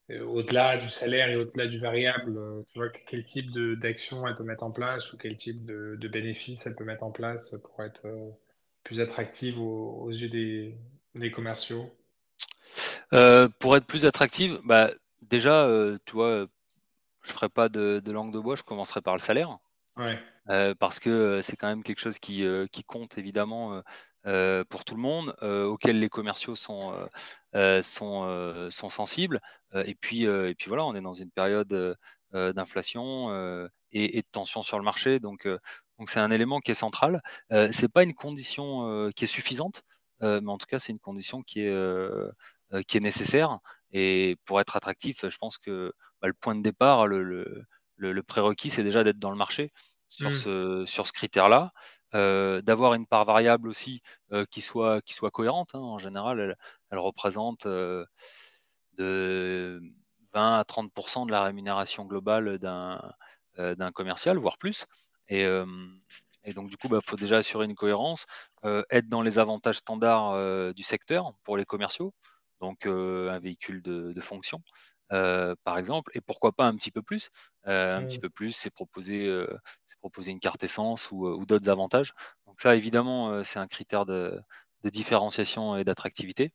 au-delà du salaire et au-delà du variable, tu vois, quel type d'action elle peut mettre en place ou quel type de, de bénéfices elle peut mettre en place pour être plus attractive aux, yeux des, des commerciaux? Pour être plus attractive, bah, déjà, tu vois, je ferai pas de, de, langue de bois, je commencerai par le salaire. Ouais. parce que c'est quand même quelque chose qui, qui compte évidemment pour tout le monde, auquel les commerciaux sont, sont, sont sensibles. et, puis, et puis voilà, on est dans une période d'inflation et, et, de tension sur le marché, donc donc c'est un élément qui est central. c'est pas une condition qui est suffisante, mais en tout cas c'est une condition qui est qui est nécessaire. Et pour être attractif, je pense que bah, le point de départ, le, le, le prérequis, c'est déjà d'être dans le marché sur, mmh. ce, sur ce critère-là, euh, d'avoir une part variable aussi euh, qui, soit, qui soit cohérente. Hein. En général, elle, elle représente euh, de 20 à 30% de la rémunération globale d'un d'un commercial, voire plus. Et, et donc, du coup, il bah, faut déjà assurer une cohérence, être dans les avantages standards du secteur pour les commerciaux, donc un véhicule de, de fonction, euh, par exemple, et pourquoi pas un petit peu plus. Euh, un petit peu plus, c'est proposer, euh, proposer une carte essence ou, d'autres avantages. Donc ça, évidemment, c'est un critère de, différenciation et d'attractivité.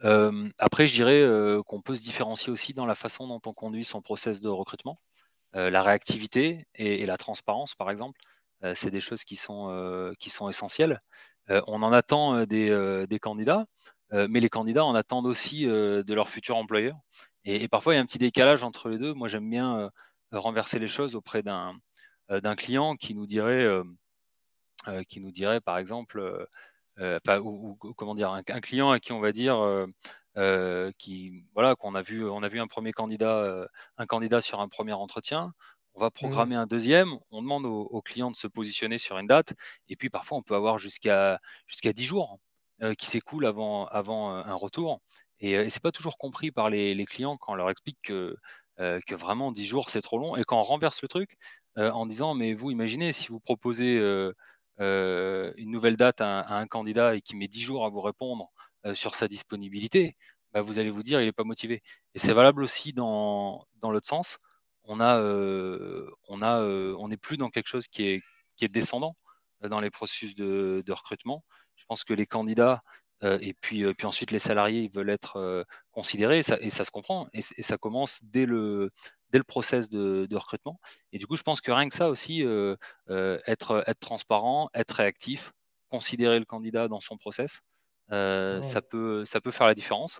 après, je dirais qu'on peut se différencier aussi dans la façon dont on conduit son process de recrutement. la réactivité et, la transparence, par exemple, c'est des choses qui sont, qui sont essentielles. on en attend des, des candidats, euh, mais les candidats en attendent aussi euh, de leur futur employeur. Et, parfois, il y a un petit décalage entre les deux. Moi, j'aime bien euh, renverser les choses auprès d'un client qui nous dirait, qui nous dirait par exemple, ou, comment dire, un, client à qui on va dire qui voilà qu'on a vu on a vu un premier candidat un candidat sur un premier entretien on va programmer mmh. un deuxième on demande au, au, client de se positionner sur une date et puis parfois on peut avoir jusqu'à jusqu'à 10 jours euh, qui s'écoulent avant, euh, un retour. Et, euh, et c'est pas toujours compris par les, clients quand on leur explique que, vraiment 10 jours c'est trop long. Et quand on renverse le truc en disant mais vous imaginez si vous proposez une nouvelle date à, un candidat et qui met 10 jours à vous répondre sur sa disponibilité, bah, vous allez vous dire il n'est pas motivé. Et c'est valable aussi dans, l'autre sens. On a, n'est plus dans quelque chose qui est, descendant dans les processus de recrutement. Je pense que les candidats euh, et puis, euh, puis ensuite les salariés ils veulent être euh, considérés et ça, et ça, se comprend et, ça commence dès le, dès le process de, de, recrutement. Et du coup, je pense que rien que ça aussi, être, être transparent, être réactif, considérer le candidat dans son process, ça, peut, ça peut faire la différence.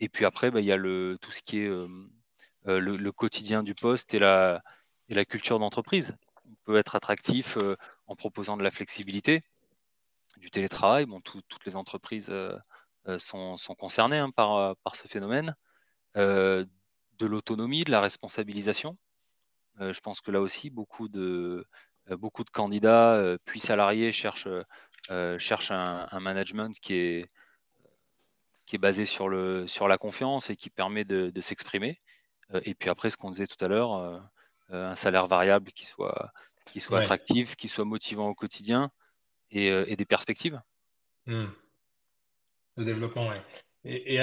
Et puis après, bah, il y a le, tout ce qui est le, le, quotidien du poste et la, et la culture d'entreprise. On peut être attractif en proposant de la flexibilité du télétravail. Bon, toutes les entreprises euh, euh, sont, concernées hein, par, euh, par, ce phénomène. de l'autonomie, de la responsabilisation. je pense que là aussi, beaucoup de, beaucoup de candidats, puis salariés, cherchent, cherchent un, management qui est, qui est basé sur, le, sur la confiance et qui permet de, s'exprimer. et puis après, ce qu'on disait tout à l'heure, un salaire variable qui soit, qui soit attractif, qui soit motivant au quotidien, euh, et, des perspectives. Hmm. Le développement, oui. Et,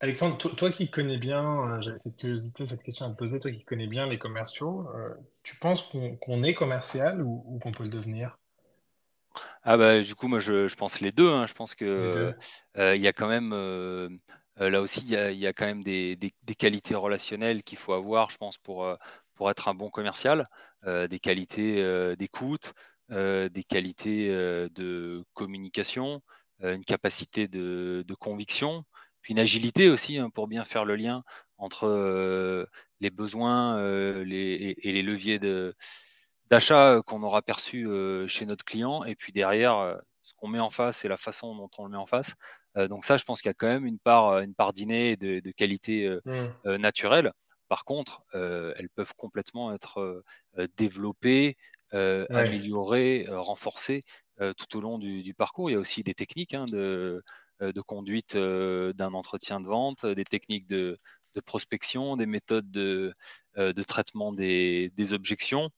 Alexandre, toi, qui connais bien, euh, j'avais cette curiosité, cette question à te poser, toi qui connais bien les commerciaux, euh, tu penses qu'on est commercial ou, qu'on peut le devenir? Ah bah du coup moi je, pense les deux. Hein. Je pense que il y a quand même là aussi il y, a, quand même des, des qualités relationnelles qu'il faut avoir, je pense pour pour être un bon commercial, des qualités d'écoute, des qualités euh, de communication, euh, une capacité de, conviction, puis une agilité aussi hein, pour bien faire le lien entre les besoins et, les leviers d'achat qu'on aura perçus chez notre client, et puis derrière, ce qu'on met en face et la façon dont on le met en face. donc ça, je pense qu'il y a quand même une part, une part d'inné de, de qualité mmh. naturelle. Par contre, elles peuvent complètement être développées, euh, améliorer, euh, renforcer euh, tout au long du, parcours. Il y a aussi des techniques hein, de, de, conduite d'un entretien de vente, des techniques de, prospection, des méthodes de, de traitement des, des, objections.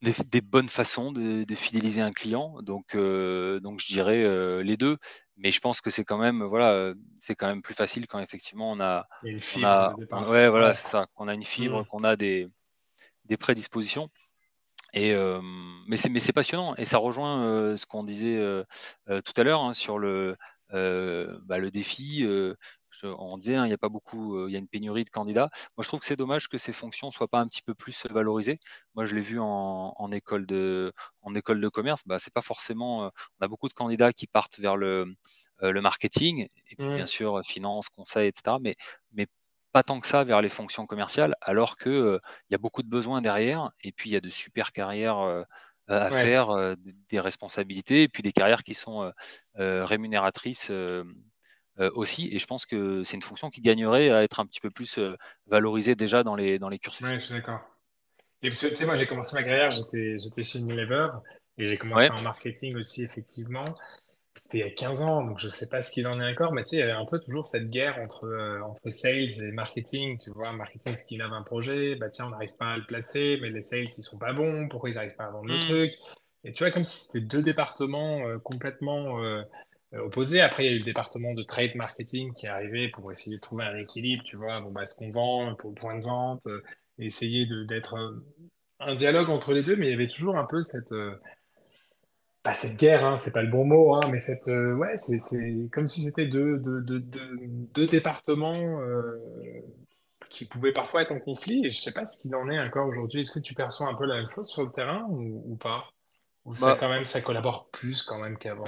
des, bonnes façons de, fidéliser un client. Donc, donc je dirais les deux. Mais je pense que c'est quand même voilà, c'est quand même plus facile quand effectivement on a, une fibre ouais, voilà, c'est ça, qu'on a une fibre, mmh. qu'on a des, des prédispositions. Et, mais c'est passionnant et ça rejoint ce qu'on disait tout à l'heure hein, sur le, bah, le défi on disait, hein, il n'y a pas beaucoup, il y a une pénurie de candidats. Moi, je trouve que c'est dommage que ces fonctions ne soient pas un petit peu plus valorisées. Moi, je l'ai vu en, école de, en école de commerce. Bah, c'est pas forcément. On a beaucoup de candidats qui partent vers le, le marketing, et puis bien sûr, finance, conseil, etc. Mais, mais pas tant que ça vers les fonctions commerciales, alors qu'il il y a beaucoup de besoins derrière, et puis il y a de super carrières à faire, des responsabilités, et puis des carrières qui sont rémunératrices euh, aussi. Et je pense que c'est une fonction qui gagnerait à être un petit peu plus euh, valorisée déjà dans les, dans les cursus. Oui, je suis d'accord. Et tu sais, moi, j'ai commencé ma carrière, j'étais, j'étais chez Unilever et j'ai commencé en marketing aussi, effectivement. C'était il y a 15 ans, donc je ne sais pas ce qu'il en est encore, mais tu sais, il y avait un peu toujours cette guerre entre, euh, entre sales et marketing. Tu vois, marketing, ce qu'il a un projet, bah tiens, on n'arrive pas à le placer, mais les sales, ils sont pas bons, pourquoi ils n'arrivent pas à vendre le mmh. truc? Et tu vois, comme si c'était deux départements complètement euh, opposé. Après, il y a eu le département de trade marketing qui est arrivé pour essayer de trouver un équilibre, tu vois, bon, bah, ce qu'on vend pour le point de vente, euh, essayer d'être euh, un dialogue entre les deux, mais il y avait toujours un peu cette, pas cette guerre, hein, c'est pas le bon mot, hein, mais cette, ouais, c'est comme si c'était deux, deux, deux, deux départements qui pouvaient parfois être en conflit, et je sais pas ce qu'il en est encore aujourd'hui. Est-ce que tu perçois un peu la même chose sur le terrain ou, pas? Ou ça, bah quand même, ça collabore plus quand même qu'avant?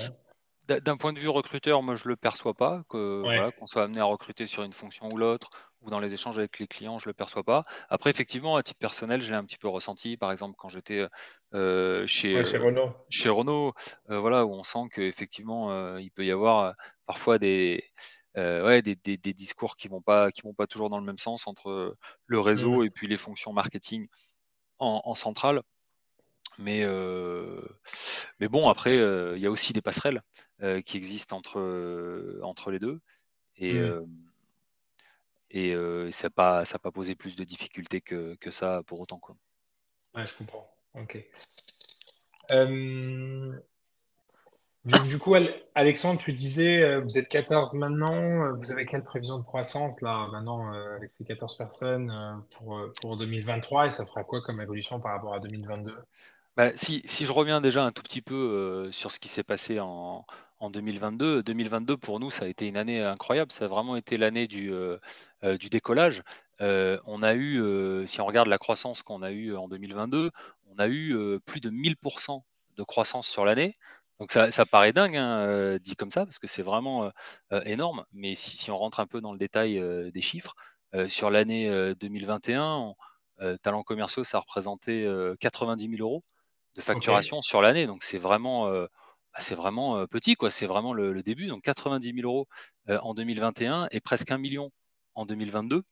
D'un point de vue recruteur, moi je le perçois pas, que qu'on soit amené à recruter sur une fonction ou l'autre, ou dans les échanges avec les clients, je le perçois pas. Après, effectivement, à titre personnel, je l'ai un petit peu ressenti, par exemple, quand j'étais euh, chez, chez Renault, chez Renault euh, voilà, où on sent qu'effectivement, euh, il peut y avoir parfois des, ouais, des, des, des, discours qui vont pas, qui vont pas toujours dans le même sens entre le réseau mmh. et puis les fonctions marketing en, en centrale. Mais, euh, mais bon, après, euh, il y a aussi des passerelles euh, qui existent entre, entre les deux. Et, mmh. et ça n'a pas, ça pas posé plus de difficultés que, que ça pour autant. Quoi. Ouais, je comprends. Ok. Du, coup, Alexandre, tu disais, vous êtes 14 maintenant, vous avez quelle prévision de croissance là maintenant avec ces 14 personnes pour, pour 2023 et ça fera quoi comme évolution par rapport à 2022 bah, si, je reviens déjà un tout petit peu euh, sur ce qui s'est passé en, 2022, 2022 pour nous, ça a été une année incroyable. Ça a vraiment été l'année du, euh, euh, décollage. on a eu, si on regarde la croissance qu'on a eue en 2022, on a eu plus de 1000% de croissance sur l'année. Donc ça, paraît dingue, hein, dit comme ça, parce que c'est vraiment énorme. Mais si, on rentre un peu dans le détail des chiffres, sur l'année 2021, talents commerciaux, ça représentait 90 000 euros de facturation sur l'année. Donc c'est vraiment, euh, bah, c'est vraiment euh, petit, quoi. C'est vraiment le, début. Donc 90 000 euros euh, en 2021 et presque un million en 2022.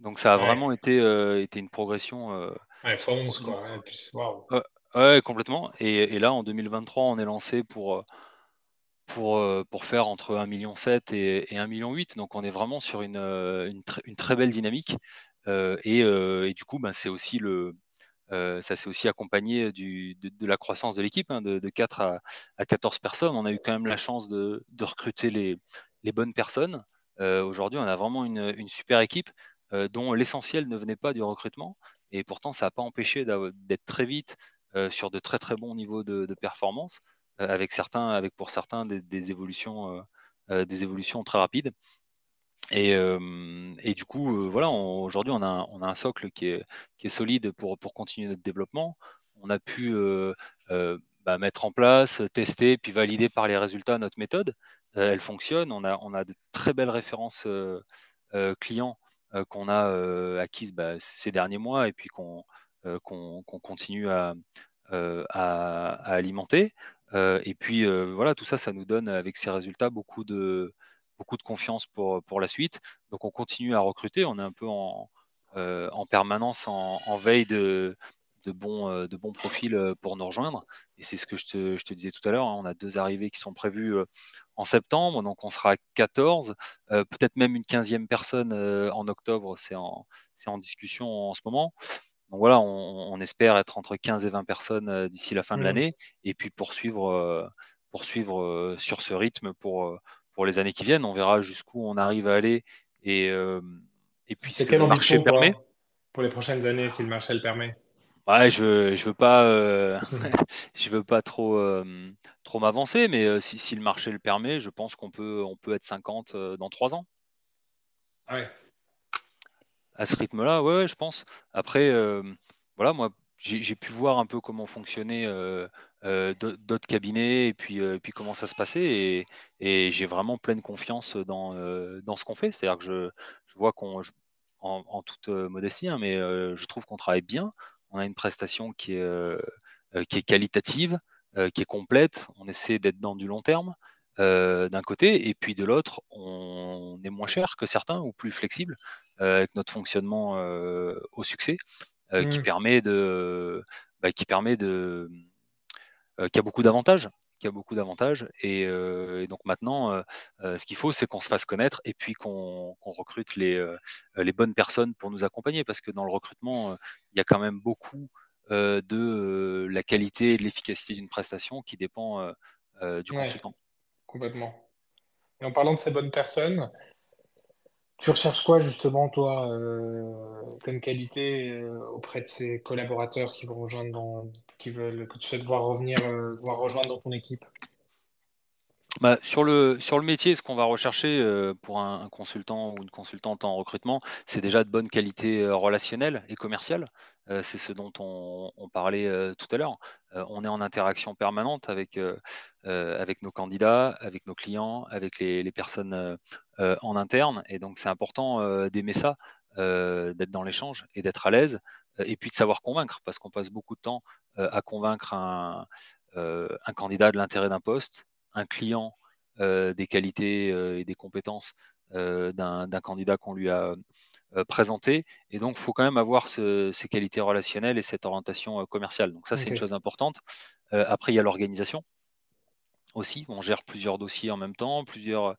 Donc ça a vraiment été, été une progression. ouais, fois 11, quoi. Ouais, complètement. Et, là, en 2023, on est lancé pour, pour, pour faire entre 1,7 million et, et 1,8 million. Donc on est vraiment sur une, une, une très belle dynamique. Et, et, du coup, ben, c'est aussi le, ça s'est aussi accompagné de, la croissance de l'équipe, hein, de, 4 à, 14 personnes. On a eu quand même la chance de, recruter les, bonnes personnes. Aujourd'hui, on a vraiment une, super équipe dont l'essentiel ne venait pas du recrutement. Et pourtant, ça n'a pas empêché d'être très vite sur de très très bons niveaux de, performance, avec, pour certains des évolutions très rapides. Et, et, du coup, voilà, aujourd'hui, on a, un socle qui est, solide pour, continuer notre développement. On a pu bah, mettre en place, tester, puis valider par les résultats notre méthode. elle fonctionne. On a, de très belles références clients qu'on a acquises bah, ces derniers mois et puis qu'on continue à, à, à alimenter. et puis, voilà, tout ça, ça nous donne, avec ces résultats, beaucoup de beaucoup de confiance pour, pour la suite. Donc on continue à recruter, on est un peu en, euh, en permanence en, veille de, de, bons, euh, de bons profils euh, pour nous rejoindre. Et c'est ce que je te, je te, disais tout à l'heure, hein. on a deux arrivées qui sont prévues en septembre, donc on sera 14, peut-être même une 15e personne en octobre, c'est en, en discussion en ce moment. donc voilà, on, espère être entre 15 et 20 personnes d'ici la fin de Mmh. l'année et puis poursuivre, poursuivre sur ce rythme pour, pour les années qui viennent. On verra jusqu'où on arrive à aller et, et puis que le marché permet. pour les prochaines années, si le marché le permet? Ouais, je je veux pas je veux pas trop trop m'avancer, mais si, si, le marché le permet, je pense qu'on peut on peut être 50 dans trois ans. Ouais à ce rythme-là, ouais, je pense. Après, euh, voilà, moi, j'ai pu voir un peu comment fonctionnaient euh, euh, d'autres cabinets et puis, puis comment ça se passait. Et, j'ai vraiment pleine confiance dans, dans ce qu'on fait. C'est-à-dire que je, je vois qu'on, en, toute modestie, hein, mais je trouve qu'on travaille bien. On a une prestation qui est, qui est qualitative, qui est complète. On essaie d'être dans du long terme. d'un côté, et puis de l'autre, on est moins cher que certains ou plus flexible. Euh, avec notre fonctionnement euh, au succès, euh, qui mmh. permet de, bah, qui permet de, qui a beaucoup d'avantages qui a beaucoup d'avantages. Et, donc maintenant, ce qu'il faut, c'est qu'on se fasse connaître et puis qu'on recrute les, les, bonnes personnes pour nous accompagner. Parce que dans le recrutement, il y a quand même beaucoup de la qualité et de l'efficacité d'une prestation qui dépend du consultant. Complètement. Et en parlant de ces bonnes personnes, tu recherches quoi justement, toi, euh, comme qualité euh, auprès de ces collaborateurs qui vont rejoindre dans, qui veulent, que tu souhaites voir revenir, euh, voir rejoindre dans ton équipe? Bah, sur, le, métier, ce qu'on va rechercher pour un, consultant ou une consultante en recrutement, c'est déjà de bonne qualité relationnelle et commerciale. c'est ce dont on, parlait tout à l'heure. on est en interaction permanente avec, nos candidats, avec nos clients, avec les personnes en interne. Et donc, c'est important d'aimer ça, d'être dans l'échange et d'être à l'aise. et puis de savoir convaincre, parce qu'on passe beaucoup de temps à convaincre un, un candidat de l'intérêt d'un poste un client euh, des qualités euh, et des compétences euh, d'un candidat qu'on lui a présenté. Et donc, il faut quand même avoir ces qualités relationnelles et cette orientation commerciale. Donc ça, c'est une chose importante. après, il y a l'organisation aussi. On gère plusieurs dossiers en même temps, plusieurs,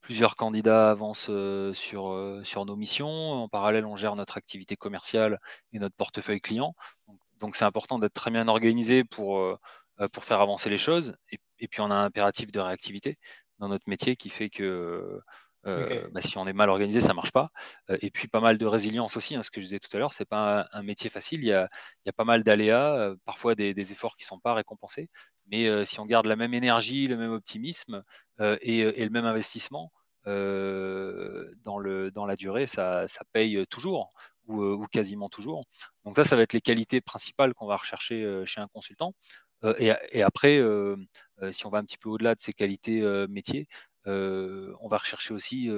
plusieurs candidats avancent sur, nos missions. En parallèle, on gère notre activité commerciale et notre portefeuille client. Donc, c'est important d'être très bien organisé pour, pour faire avancer les choses. Et puis on a un impératif de réactivité dans notre métier qui fait que euh, bah, si on est mal organisé, ça marche pas. Euh, et puis pas mal de résilience aussi, hein, ce que je disais tout à l'heure, ce n'est pas un, métier facile, il y a, pas mal d'aléas, euh, parfois des, efforts qui sont pas récompensés. Mais si on garde la même énergie, le même optimisme et, le même investissement dans, la durée, ça, paye toujours ou, quasiment toujours. Donc ça, ça va être les qualités principales qu'on va rechercher chez un consultant. Euh, et, après, si on va un petit peu au-delà de ces qualités métiers, on va rechercher aussi,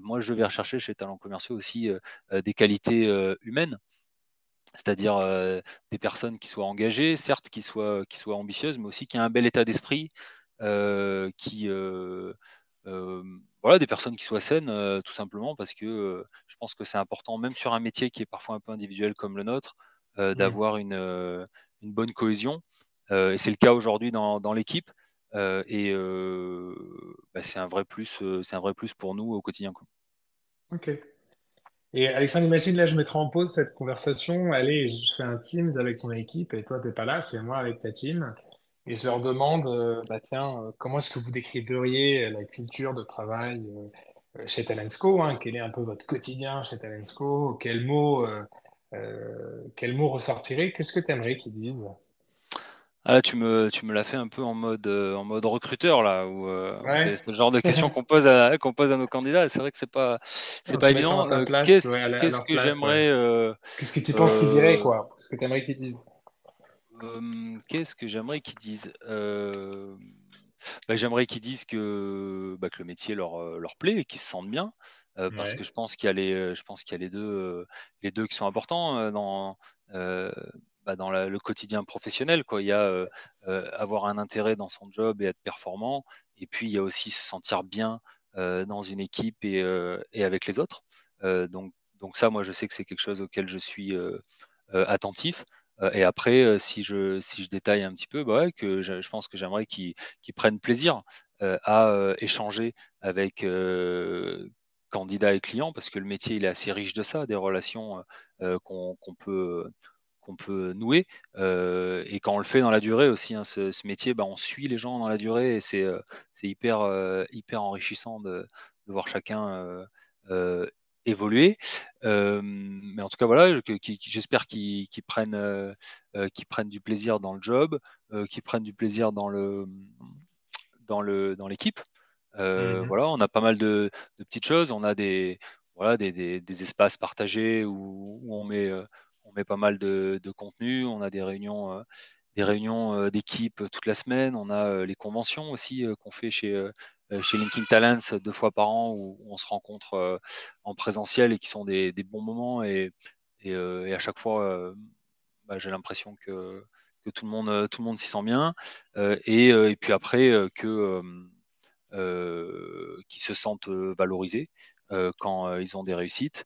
moi je vais rechercher chez Talents Commerciaux aussi des qualités humaines c'est-à-dire des personnes qui soient engagées, certes, qui soient, qui soient ambitieuses, mais aussi qui aient un bel état d'esprit, qui voilà, des personnes qui soient saines, tout simplement, parce que je pense que c'est important, même sur un métier qui est parfois un peu individuel comme le nôtre, d'avoir une, une, bonne cohésion. Euh, et c'est le cas aujourd'hui dans, l'équipe. Euh, et euh, bah, c'est un vrai plus, c'est un vrai plus pour nous au quotidien. Ok. Et Alexandre, imagine, là, je mettrai en pause cette conversation. Allez, je fais un Teams avec ton équipe et toi, tu n'es pas là, c'est moi avec ta team. Et je leur demande, bah, tiens, comment est-ce que vous décriveriez la culture de travail chez Talensco hein, Quel est un peu votre quotidien chez Talensco Quels mots, quel mot ressortirait? Qu'est-ce que tu aimerais qu'ils disent? Ah là, tu me, tu me l'as fait un peu en mode, euh, en mode recruteur, là, où, euh, c'est le genre de questions qu'on pose, à, qu'on pose à nos candidats. C'est vrai que c'est pas, c'est pas évident. Euh, qu'est-ce, que j'aimerais. Qu'est-ce que tu penses qu'ils diraient, quoi Qu'est-ce que tu aimerais qu'ils disent? Qu'est-ce que j'aimerais qu'ils disent bah, J'aimerais qu'ils disent que, bah, que le métier leur, leur plaît et qu'ils se sentent bien. parce que je pense qu'il y a les, je pense qu'il y a les deux, les deux qui sont importants dans, bah, dans le quotidien professionnel. Quoi. Il y a euh, euh, avoir un intérêt dans son job et être performant. Et puis, il y a aussi se sentir bien euh, dans une équipe et, et, avec les autres. donc, donc ça, moi, je sais que c'est quelque chose auquel je suis attentif. Et après, si, je, si je détaille un petit peu, bah que je, pense que j'aimerais qu'ils prennent plaisir à échanger avec candidats et clients, parce que le métier il est assez riche de ça, des relations qu'on peut, qu'on peut nouer. et quand on le fait dans la durée aussi, hein, ce, métier, bah, on suit les gens dans la durée et c'est hyper, hyper enrichissant de, de voir chacun évoluer. mais en tout cas, voilà, j'espère qu'ils prennent, prennent du plaisir dans le job, qu'ils prennent du plaisir dans le dans le dans l'équipe. Mmh voilà, on a pas mal de, petites choses. On a des voilà des, des, espaces partagés où, où, on met met pas mal de, contenu. On a des réunions des réunions d'équipe toute la semaine. On a les conventions aussi qu'on fait chez euh, chez Linking Talents deux fois par an où, on se rencontre euh, en présentiel et qui sont des, bons moments et, euh, à chaque fois bah, j'ai l'impression que, tout le monde, tout le monde s'y sent bien et, puis après que qui se sentent valorisés quand ils ont des réussites,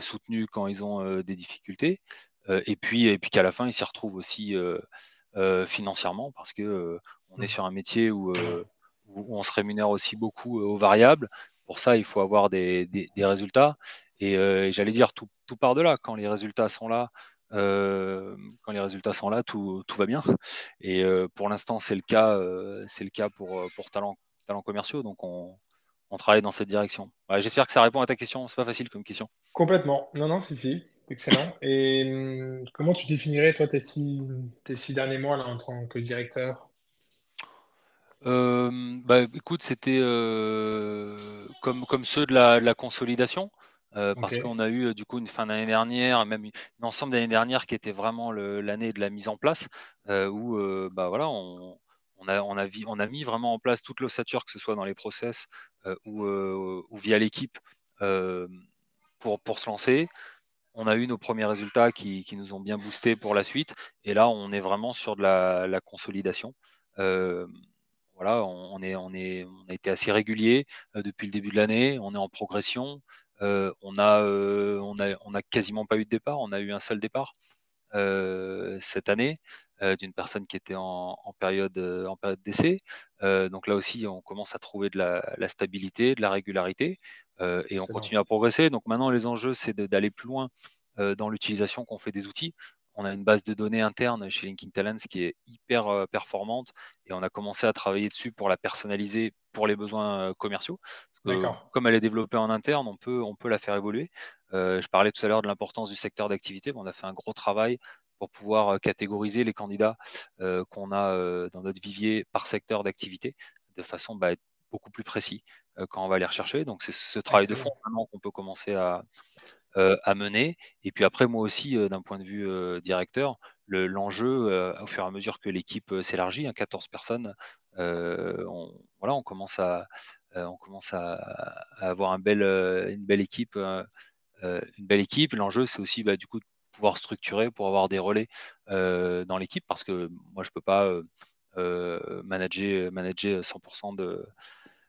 soutenus quand ils ont des difficultés et puis et puis qu'à la fin ils s'y retrouvent aussi financièrement parce que on est mmh. sur un métier où où on se rémunère aussi beaucoup euh, aux variables. Pour ça, il faut avoir des, résultats. Et euh, j'allais dire, tout, part de là. Quand les résultats sont là, euh, quand les résultats sont là, tout, va bien. Et pour l'instant, c'est le cas, c'est le cas pour, pour talents, commerciaux. Donc, on, travaille dans cette direction. J'espère que ça répond à ta question. C'est pas facile comme question. Complètement. Non, non, si, si. Excellent. Et hum, comment tu définirais, toi, tes six, tes six derniers mois là, en tant que directeur? Euh, bah, écoute, c'était euh, comme, comme ceux de la, consolidation, euh, parce qu'on a eu du coup une fin d'année dernière, même une ensemble d'année dernière qui était vraiment l'année de la mise en place, où bah, voilà, on, on, a, on mis vraiment en place toute l'ossature, que ce soit dans les process ou, ou, via l'équipe, pour, pour se lancer on a eu nos premiers résultats qui, nous ont bien boosté pour la suite. Et là, on est vraiment sur de la, consolidation. Euh, voilà, on, est, a été assez régulier euh, depuis le début de l'année, on est en progression. Euh, euh, on a quasiment pas eu de départ, on a eu un seul départ cette année d'une personne qui était en, période en période d'essai. donc là aussi, on commence à trouver de la, stabilité, de la régularité, et on continue à progresser. Donc maintenant, les enjeux, c'est d'aller plus loin dans l'utilisation qu'on fait des outils on a une base de données interne chez Linking Talents qui est hyper euh, performante et on a commencé à travailler dessus pour la personnaliser pour les besoins euh, commerciaux. comme elle est développée en interne, on peut, on peut la faire évoluer. Euh, je parlais tout à l'heure de l'importance du secteur d'activité. On a fait un gros travail pour pouvoir catégoriser les candidats qu'on a dans notre vivier par secteur d'activité de façon à être beaucoup plus précis quand on va les rechercher. Donc c'est ce travail de fond qu'on peut commencer à, euh, à mener. Et puis après, moi aussi, euh, d'un point de vue euh, directeur, l'enjeu, au fur et à mesure que l'équipe s'élargit, 14 hein, personnes, on, voilà, on commence à, on commence à, avoir un bel, une belle équipe. Une belle équipe. L'enjeu, c'est aussi bah, du coup de pouvoir structurer pour avoir des relais dans l'équipe parce que moi, je peux pas manager, manager 100% de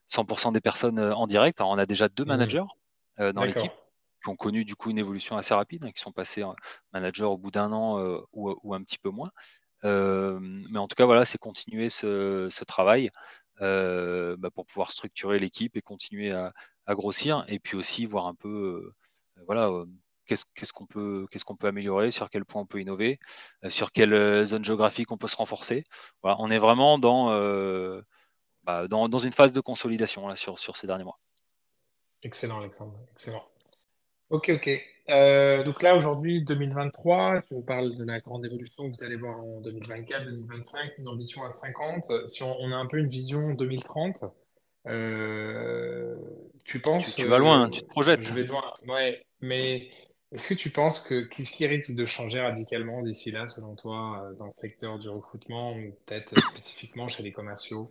100% des personnes en direct. Alors, on a déjà deux mmh managers dans l'équipe qui ont connu du coup une évolution assez rapide, hein, qui sont passés manager au bout d'un an euh, ou, un petit peu moins. Euh, mais en tout cas, voilà, c'est continuer ce, travail euh, bah, pour pouvoir structurer l'équipe et continuer à, grossir, et puis aussi voir un peu, voilà, qu'est-ce qu'on peut, qu'est-ce qu'on peut améliorer, sur quel point on peut innover, sur quelle zone géographique on peut se renforcer. Voilà, on est vraiment dans, bah, dans, dans, une phase de consolidation là, sur, sur ces derniers mois. Excellent, Alexandre. Excellent. Ok, ok. Euh, donc là, aujourd'hui, 2023, tu nous parles de la grande évolution que vous allez voir en 2024, 2025, une ambition à 50. Si on, a un peu une vision 2030, euh, tu penses... Tu, vas loin, tu te projettes. Je vais loin, ouais. Mais est-ce que tu penses que qu'est-ce qui risque de changer radicalement d'ici là, selon toi, euh, dans le secteur du recrutement ou peut-être spécifiquement chez les commerciaux?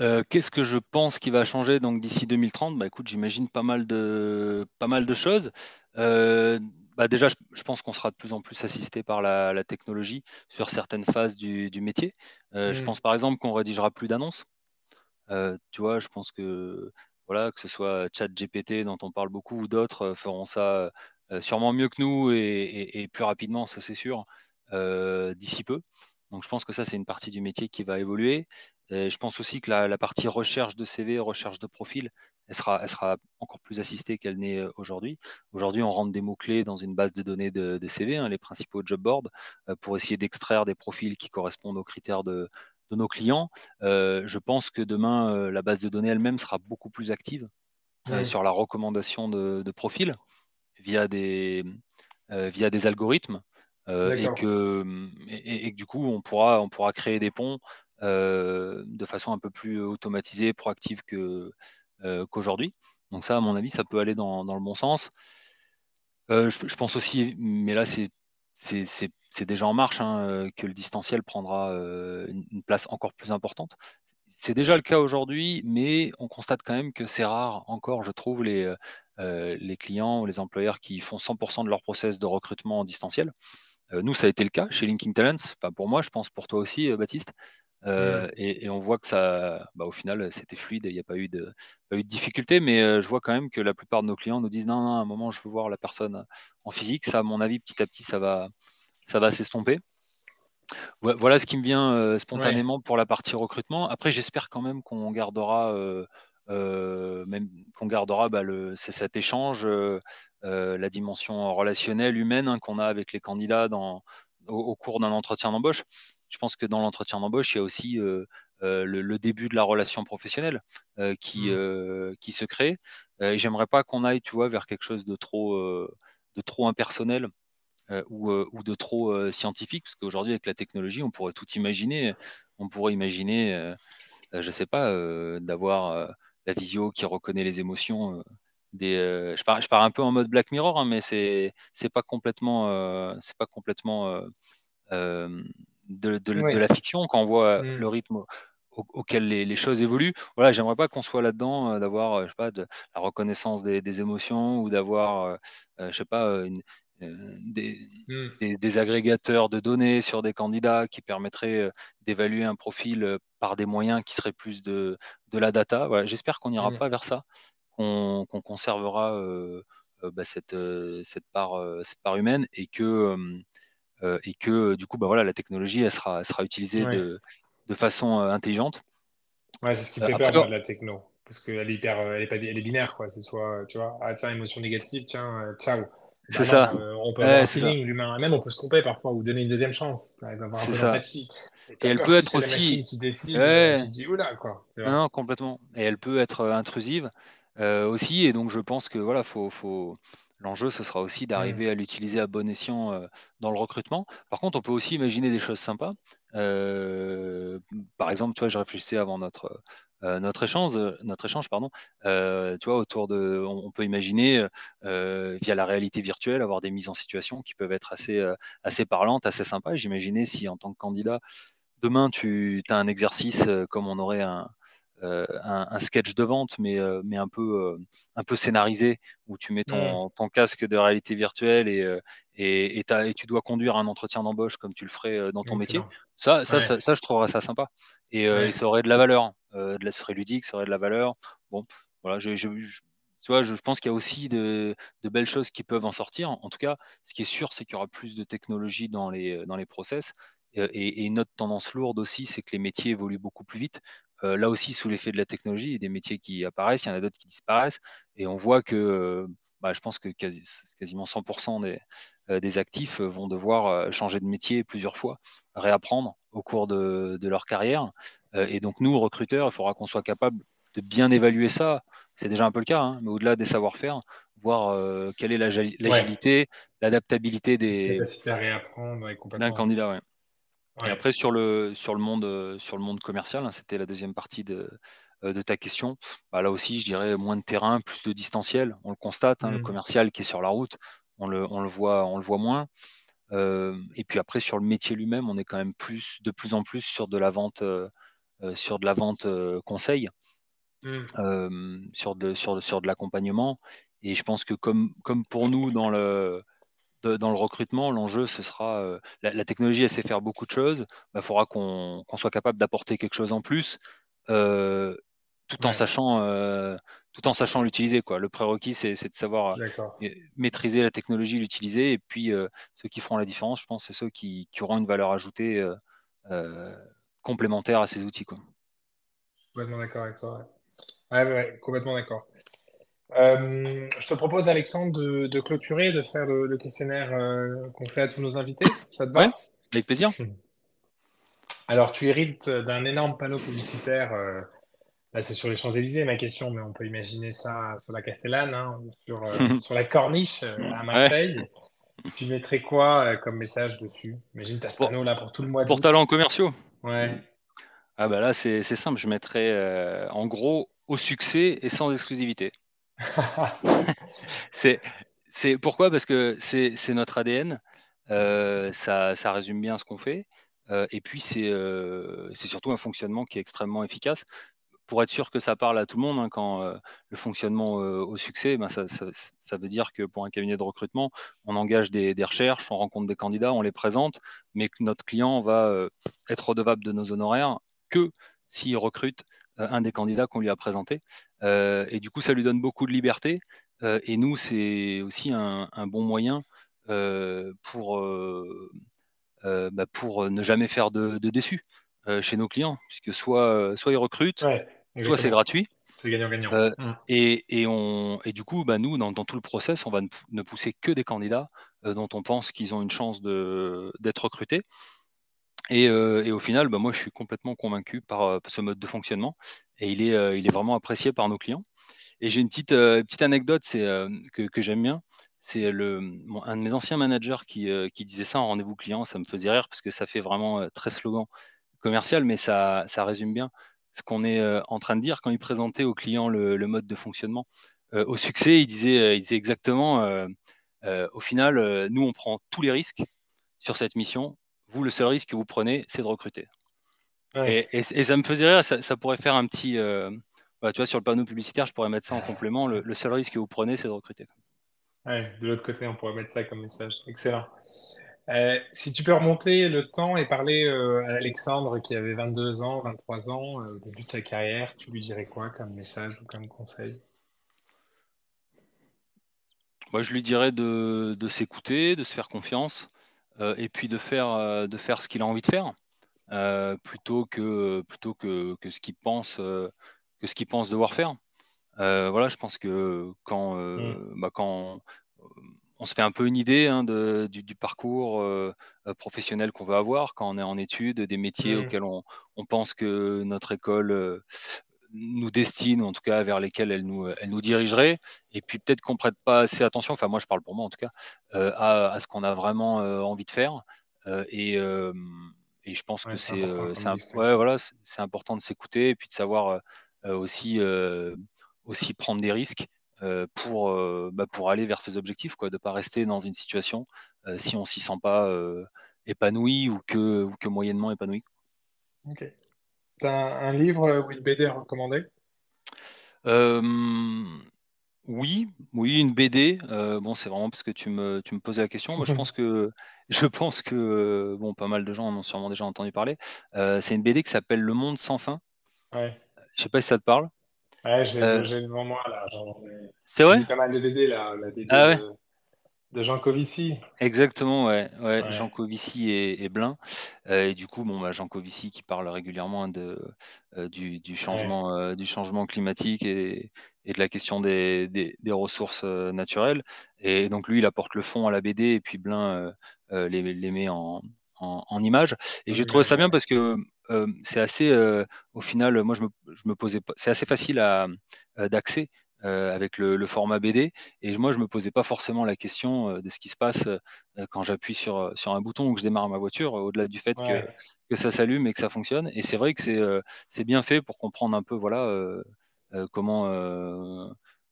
Euh, qu'est-ce que je pense qui va changer donc d'ici 2030 Bah écoute, j'imagine pas mal de pas mal de choses. Euh, bah déjà, je, pense qu'on sera de plus en plus assisté par la, technologie sur certaines phases du, métier. Euh, je mmh. pense par exemple qu'on rédigera plus d'annonces. tu vois, je pense que voilà, que ce soit ChatGPT dont on parle beaucoup ou d'autres feront ça sûrement mieux que nous et plus rapidement, ça c'est sûr, d'ici peu. Donc je pense que ça, c'est une partie du métier qui va évoluer. je pense aussi que la, partie recherche de CV, recherche de profil, elle sera, encore plus assistée qu'elle n'est euh, aujourd'hui. Aujourd'hui, on rentre des mots-clés dans une base de données de, CV, hein, les principaux job boards, euh, pour essayer d'extraire des profils qui correspondent aux critères de, nos clients. Euh, je pense que demain, la base de données elle-même sera beaucoup plus active sur la recommandation de, profils via des, via des algorithmes. et, que, et, du coup, on pourra, on pourra créer des ponts euh, de façon un peu plus automatisée, proactive que, euh, qu'aujourd'hui. Donc ça, à mon avis, ça peut aller dans, le bon sens. Euh, je, pense aussi, mais là, c'est, c'est, déjà en marche, hein, que le distanciel prendra une, place encore plus importante. C'est déjà le cas aujourd'hui, mais on constate quand même que c'est rare encore, je trouve, les, les clients ou les employeurs qui font 100% de leur process de recrutement en distanciel. nous, ça a été le cas chez Linking Talents, pas pour moi, je pense pour toi aussi, Baptiste. Euh, mmh. et, on voit que ça, bah, au final, c'était fluide et il n'y a pas eu de, pas eu de difficulté. Mais euh, je vois quand même que la plupart de nos clients nous disent non, non, à un moment, je veux voir la personne en physique. Ça, à mon avis, petit à petit, ça va, ça va s'estomper. Voilà ce qui me vient euh, spontanément pour la partie recrutement. Après, j'espère quand même qu'on gardera, même qu'on gardera bah, le, cet échange, la dimension relationnelle, humaine hein, qu'on a avec les candidats dans, au cours d'un entretien d'embauche je pense que dans l'entretien d'embauche, il y a aussi euh, euh, le, début de la relation professionnelle euh, qui, mmh. qui se crée. et j'aimerais pas qu'on aille, tu vois, vers quelque chose de trop, de trop impersonnel. Ou, ou, de trop scientifique, parce qu'aujourd'hui, avec la technologie, on pourrait tout imaginer. On pourrait imaginer, je ne sais pas, d'avoir la visio qui reconnaît les émotions. Des, je, pars, je pars un peu en mode Black Mirror, hein, mais c'est c'est pas complètement, c'est pas complètement de, la fiction, quand on voit mm. le rythme auquel les, choses évoluent. Voilà, j'aimerais pas qu'on soit là-dedans, euh, d'avoir, euh, je sais pas, de la reconnaissance des, émotions ou d'avoir, euh, je sais pas, mm. Des, agrégateurs de données sur des candidats qui permettraient d'évaluer un profil par des moyens qui seraient plus de, la data. Voilà, J'espère qu'on n'ira mm. pas vers ça, qu'on conservera bah, cette, cette, part, cette part humaine et que euh, et que du coup, bah, voilà, la technologie, elle sera, sera utilisée de, de, façon euh, intelligente. Ouais, c'est ce qui fait peur, moi, de la techno. Parce qu'elle est hyper, elle est, pas, elle est binaire, quoi. C'est soit, tu vois, ah tiens, émotion négative, tiens, euh, ciao. C'est ça. on peut avoir un feeling, l'humain, même on peut se tromper parfois ou donner une deuxième chance. C'est ça. Et, elle peut être aussi. Qui décide, ouais. qui dit oula, quoi. Non, complètement. Et elle peut être intrusive euh, aussi. Et donc, je pense que voilà, faut, faut, L'enjeu, ce sera aussi d'arriver à l'utiliser à bon escient euh, dans le recrutement. Par contre, on peut aussi imaginer des choses sympas. Euh, par exemple, tu vois, je réfléchissais avant notre, euh, notre échange, notre échange pardon, tu vois, autour de, on, peut imaginer via la réalité virtuelle avoir des mises en situation qui peuvent être assez, assez parlantes, assez sympas. J'imaginais si en tant que candidat, demain tu as un exercice comme on aurait un, euh, un, sketch de vente, mais, euh, mais un, peu, euh, un peu scénarisé, où tu mets ton, mm. ton casque de réalité virtuelle et, et, et, tu dois conduire un entretien d'embauche comme tu le ferais dans ton métier. Ça, ça, ça, je trouverais ça sympa. Et, ça aurait de la valeur. de la, ça serait ludique, ça aurait de la valeur. Bon, voilà, je, je, tu vois, je, pense qu'il y a aussi de, de, belles choses qui peuvent en sortir. En tout cas, ce qui est sûr, c'est qu'il y aura plus de technologie dans les, dans les process. Et, et, une autre tendance lourde aussi, c'est que les métiers évoluent beaucoup plus vite. Euh, là aussi, sous l'effet de la technologie, il y a des métiers qui apparaissent, il y en a d'autres qui disparaissent. Et on voit que, euh, bah, je pense que quasiment 100% des, euh, des, actifs vont devoir changer de métier plusieurs fois, réapprendre au cours de, leur carrière. et donc, nous, recruteurs, il faudra qu'on soit capable de bien évaluer ça. C'est déjà un peu le cas, hein, mais au-delà des savoir-faire, voir quelle est l'agilité, l'adaptabilité des d'un candidat. Ouais. Et après, sur le, sur le, monde, euh, sur le monde commercial, hein, c'était la deuxième partie de, euh, de ta question. Bah, là aussi, je dirais moins de terrain, plus de distanciel. On le constate, hein, le mmh. commercial qui est sur la route, on le, on le, voit, on le voit moins. Euh, et puis après, sur le métier lui-même, on est quand même plus, de plus en plus sur de la vente, sur de la vente conseil, mmh. sur de, sur, sur de l'accompagnement. Et je pense que comme, comme pour nous dans le, dans le recrutement, l'enjeu, ce sera euh, la, technologie, elle sait faire beaucoup de choses. Il bah, faudra qu'on soit capable d'apporter quelque chose en plus, euh, tout en sachant, euh, tout en sachant l'utiliser. Le prérequis, c'est de savoir maîtriser la technologie, l'utiliser. Et puis, ceux qui feront la différence, je pense, c'est ceux qui, qui, auront une valeur ajoutée complémentaire à ces outils. Quoi. Complètement d'accord avec toi. Ouais, ouais, complètement d'accord. Euh, je te propose, Alexandre, de, de clôturer, de faire le, le questionnaire euh, qu'on fait à tous nos invités. Ça te va? Ouais, avec plaisir. Alors, tu hérites d'un énorme panneau publicitaire. euh, là, c'est sur les Champs-Élysées, ma question, mais on peut imaginer ça sur la Castellane, hein, ou sur, euh, sur la Corniche à Ouais. Marseille. Tu mettrais quoi comme message dessus? Imagine, tu as ce Pour, panneau là pour tout le mois pour talents commerciaux. Ouais. Ah bah là, c'est simple. Je mettrais en gros au succès et sans exclusivité. C'est pourquoi? Parce que c'est notre ADN. euh, ça, résume bien ce qu'on fait. euh, et puis c'est euh, c'est surtout un fonctionnement qui est extrêmement efficace. Pour être sûr que ça parle à tout le monde, hein, quand le fonctionnement au succès, ben ça, veut dire que pour un cabinet de recrutement, on engage des, des recherches, on rencontre des candidats, on les présente, mais que notre client va être redevable de nos honoraires que s'il recrute euh, un des candidats qu'on lui a présenté. Euh, et du coup, ça lui donne beaucoup de liberté. Euh, et nous, c'est aussi un, un, bon moyen pour, bah, pour ne jamais faire de, de déçus chez nos clients, puisque soit, soit ils recrutent, Ouais, soit c'est gratuit. C'est gagnant-gagnant. Euh, Mm. et, et, on, et du coup, bah, nous, dans, dans tout le process, on va ne, ne pousser que des candidats euh, dont on pense qu'ils ont une chance d'être recrutés. Et, euh, et au final, bah, moi, je suis complètement convaincu par euh, ce mode de fonctionnement. Et il est, euh, il est vraiment apprécié par nos clients. Et j'ai une petite, petite anecdote que, j'aime bien. C'est un de mes anciens managers qui, disait ça en rendez-vous client. Ça me faisait rire parce que ça fait vraiment très slogan commercial, mais ça, résume bien ce qu'on est en train de dire quand il présentait aux clients le, mode de fonctionnement. Au succès, il disait, exactement, au final, nous, on prend tous les risques sur cette mission. Vous, le seul risque que vous prenez, c'est de recruter. Ouais. Et, et, et ça me faisait rire, ça, ça pourrait faire un petit... euh, voilà, tu vois, sur le panneau publicitaire, je pourrais mettre ça en complément. Le, le seul risque que vous prenez, c'est de recruter. Ouais, de l'autre côté, on pourrait mettre ça comme message. Excellent. Euh, si tu peux remonter le temps et parler euh, à Alexandre qui avait 22 ans, 23 ans, euh, au début de sa carrière, tu lui dirais quoi comme message ou comme conseil? Moi, je lui dirais de, de s'écouter, de se faire confiance, et puis de faire, euh, de faire ce qu'il a envie de faire, euh, plutôt que, plutôt que, que ce qu'il pense, euh, que ce qu'il pense devoir faire. Euh, voilà, je pense que quand, euh, Mm. bah, quand on se fait un peu une idée hein, de, du, du, parcours euh, professionnel qu'on veut avoir quand on est en études, des métiers Mm. auxquels on, on, pense que notre école euh, nous destine, ou en tout cas vers lesquels elle nous, elle nous dirigerait, et puis peut-être qu'on prête pas assez attention, enfin moi je parle pour moi en tout cas, euh, à, à, ce qu'on a vraiment euh, envie de faire. Euh, et, et, je pense ouais, que c'est ouais, voilà, c'est important de s'écouter et puis de savoir aussi, aussi prendre des risques pour, bah, pour aller vers ses objectifs, quoi, de ne pas rester dans une situation si on s'y sent pas épanoui ou que, ou que moyennement épanoui. Ok. Un, un, livre ou une BD à recommander? Euh, Oui, oui, une BD. Euh, bon, c'est vraiment parce que tu me, tu me posais la question. Moi, je pense que, je pense que, bon, pas mal de gens en ont sûrement déjà entendu parler. Euh, c'est une BD qui s'appelle Le Monde sans fin. Ouais. Je sais pas si ça te parle. Ouais, j'ai euh, devant moi là. C'est vrai? pas mal de BD là, la BD ah, ouais? de, de, Jean Covici. Exactement, ouais, ouais, ouais. Jean Covici et, et Blin. Euh, et du coup, bon, bah, Jean Covici qui parle régulièrement de, euh, du, du, changement, ouais. du changement climatique et, et, de la question des, des, des, ressources euh, naturelles. Et donc lui, il apporte le fond à la BD et puis Blin euh, les, les, met en, en, en images. Et j'ai trouvé ça bien parce que euh, c'est assez, euh, au final, moi je me, je me posais c'est assez facile à, d'accès euh, avec le, le, format BD. Et moi je me posais pas forcément la question euh, de ce qui se passe euh, quand j'appuie sur, sur un bouton ou que je démarre ma voiture, au-delà du fait ouais. que, que ça s'allume et que ça fonctionne. Et c'est vrai que c'est, bien fait pour comprendre un peu, voilà, comment,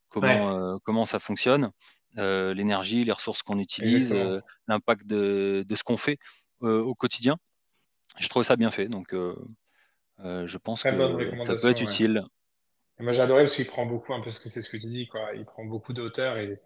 comment, ouais. comment ça fonctionne. l'énergie, les ressources qu'on utilise, l'impact de, de, ce qu'on fait au quotidien je trouve ça bien fait, donc je pense Très que ça peut être utile. Et moi j'adorais parce qu'il prend beaucoup, un peu ce que c'est ce que tu dis, quoi. Il prend beaucoup d'auteurs et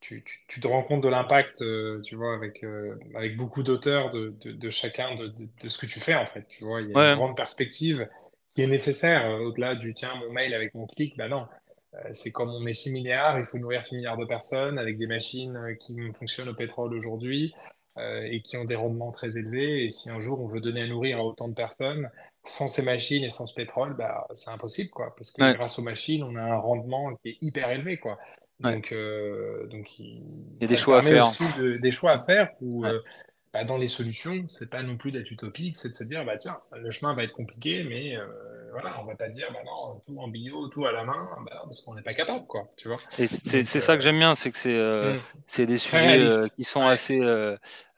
tu, tu, tu, te rends compte de l'impact, euh, tu vois, avec, euh, avec beaucoup d'auteurs de, de, de, chacun de, de, ce que tu fais, en fait. Tu vois, il y a ouais. une grande perspective qui est nécessaire euh, au-delà du tiens, mon mail avec mon clic, ben non. Euh, c'est comme on met 6 milliards, il faut nourrir 6 milliards de personnes avec des machines qui fonctionnent au pétrole aujourd'hui. Et qui ont des rendements très élevés. Et si un jour on veut donner à nourrir à autant de personnes, sans ces machines et sans ce pétrole, bah, c'est impossible, quoi. Parce que grâce aux machines, on a un rendement qui est hyper élevé, quoi. Donc, donc il, y a des choix à faire. aussi des choix à faire où, bah, dans les solutions, c'est pas non plus d'être utopique, c'est de se dire, bah tiens, le chemin va être compliqué, mais euh, voilà, on va pas dire, bah non, tout en bio, tout à la main, bah, parce qu'on n'est pas capable, quoi, tu vois. Et c'est ça que j'aime bien, c'est que c'est euh, mm. des sujets euh, qui sont assez,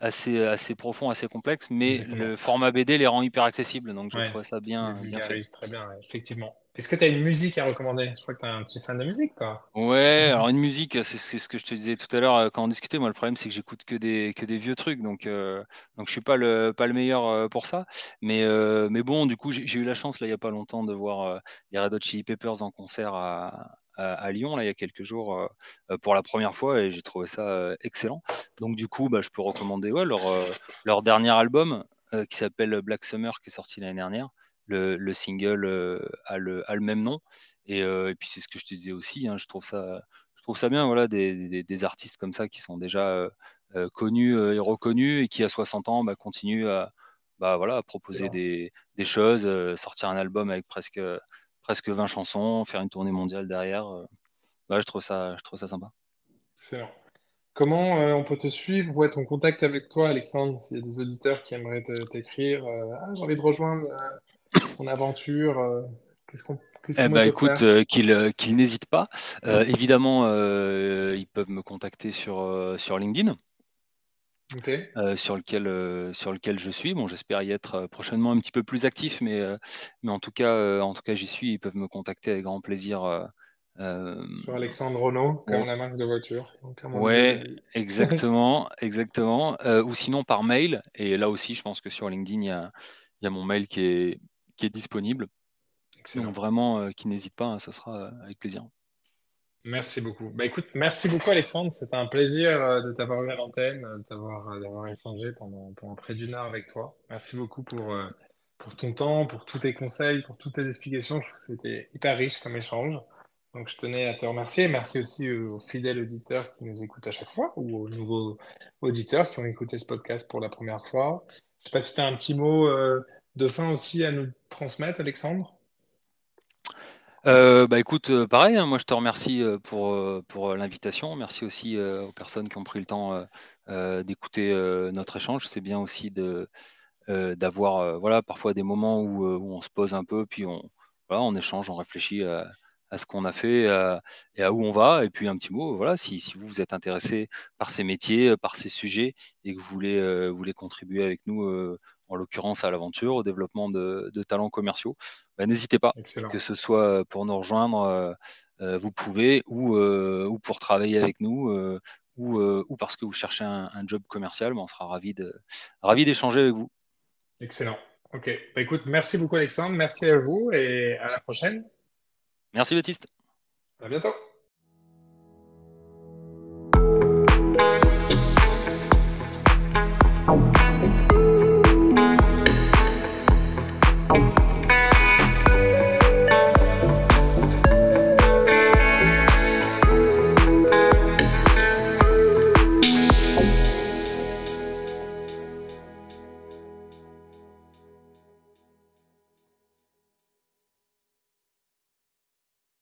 assez, assez profonds, assez complexes, mais le format BD les rend hyper accessibles, donc je trouve ça bien, bien fait. très bien, effectivement. Est-ce que tu as une musique à recommander? Je crois que tu es un petit fan de musique, toi. Ouais, alors une musique, c'est ce que je te disais tout à l'heure euh, quand on discutait. Moi, le problème, c'est que j'écoute que des, que des vieux trucs, donc, euh, donc je suis pas le, pas le meilleur euh, pour ça. Mais, mais bon, du coup, j'ai eu la chance, là, il n'y a pas longtemps, de voir les Red Hot Chili Peppers en concert à, à, Lyon, là, il y a quelques jours, pour la première fois, et j'ai trouvé ça excellent. Donc, du coup, bah, je peux recommander ouais, leur, leur dernier album qui s'appelle Black Summer, qui est sorti l'année dernière le, single euh, a le, a, le, même nom. Et, euh, et puis c'est ce que je te disais aussi, hein, je, trouve ça, je trouve ça bien, voilà, des, des, artistes comme ça qui sont déjà euh, connus et reconnus et qui à 60 ans bah, continuent à, bah, voilà, proposer des, des, choses, sortir un album avec presque, presque 20 chansons, faire une tournée mondiale derrière. Bah, je, trouve ça, je trouve ça sympa. Excellent. Comment on peut te suivre ou être en contact avec toi, Alexandre, s'il y a des auditeurs qui aimeraient t'écrire ah, J'ai envie de rejoindre ton aventure euh, Qu'est-ce qu'on eh ben, écoute, euh, qu'ils euh, n'hésitent pas. évidemment, ils peuvent me contacter sur, sur LinkedIn. sur, lequel, sur lequel je suis. Bon, j'espère y être prochainement un petit peu plus actif, mais, mais en tout cas, en tout cas, j'y suis. Ils peuvent me contacter avec grand plaisir. sur Alexandre Renault, comme la marque de voiture. Oui, exactement, exactement. ou sinon par mail. Et là aussi, je pense que sur LinkedIn, il y a, il y a mon mail qui est, qui est disponible. Donc vraiment, euh, qui n'hésite pas, ça sera euh, avec plaisir. Merci beaucoup. Bah écoute, merci beaucoup Alexandre. C'était un plaisir euh, de t'avoir eu à l'antenne, d'avoir échangé pendant, pendant près d'une heure avec toi. Merci beaucoup pour, pour ton temps, pour tous tes conseils, pour toutes tes explications. Je trouve que c'était hyper riche comme échange. Donc je tenais à te remercier. Merci aussi aux fidèles auditeurs qui nous écoutent à chaque fois ou aux nouveaux auditeurs qui ont écouté ce podcast pour la première fois. Je ne sais pas si tu as un petit mot de fin aussi à nous transmettre, Alexandre? Euh, bah écoute, euh, pareil, hein, moi je te remercie euh, pour, pour l'invitation. Merci aussi aux personnes qui ont pris le temps d'écouter notre échange. C'est bien aussi d'avoir voilà parfois des moments où, on se pose un peu, puis on voilà, on échange, on réfléchit à ce qu'on a fait et à où on va. Et puis un petit mot, voilà, si, si, vous vous êtes intéressé par ces métiers, par ces sujets et que vous voulez, vous voulez contribuer avec nous en l'occurrence à l'aventure, au développement de, talents commerciaux, bah, n'hésitez pas, que ce soit pour nous rejoindre, euh, euh, vous pouvez, ou, euh, ou, pour travailler avec nous, ou, ou, parce que vous cherchez un, job commercial, on sera ravis d'échanger avec vous. Excellent. Ok. Bah, écoute, merci beaucoup Alexandre, merci à vous et à la prochaine. Merci Baptiste. À bientôt.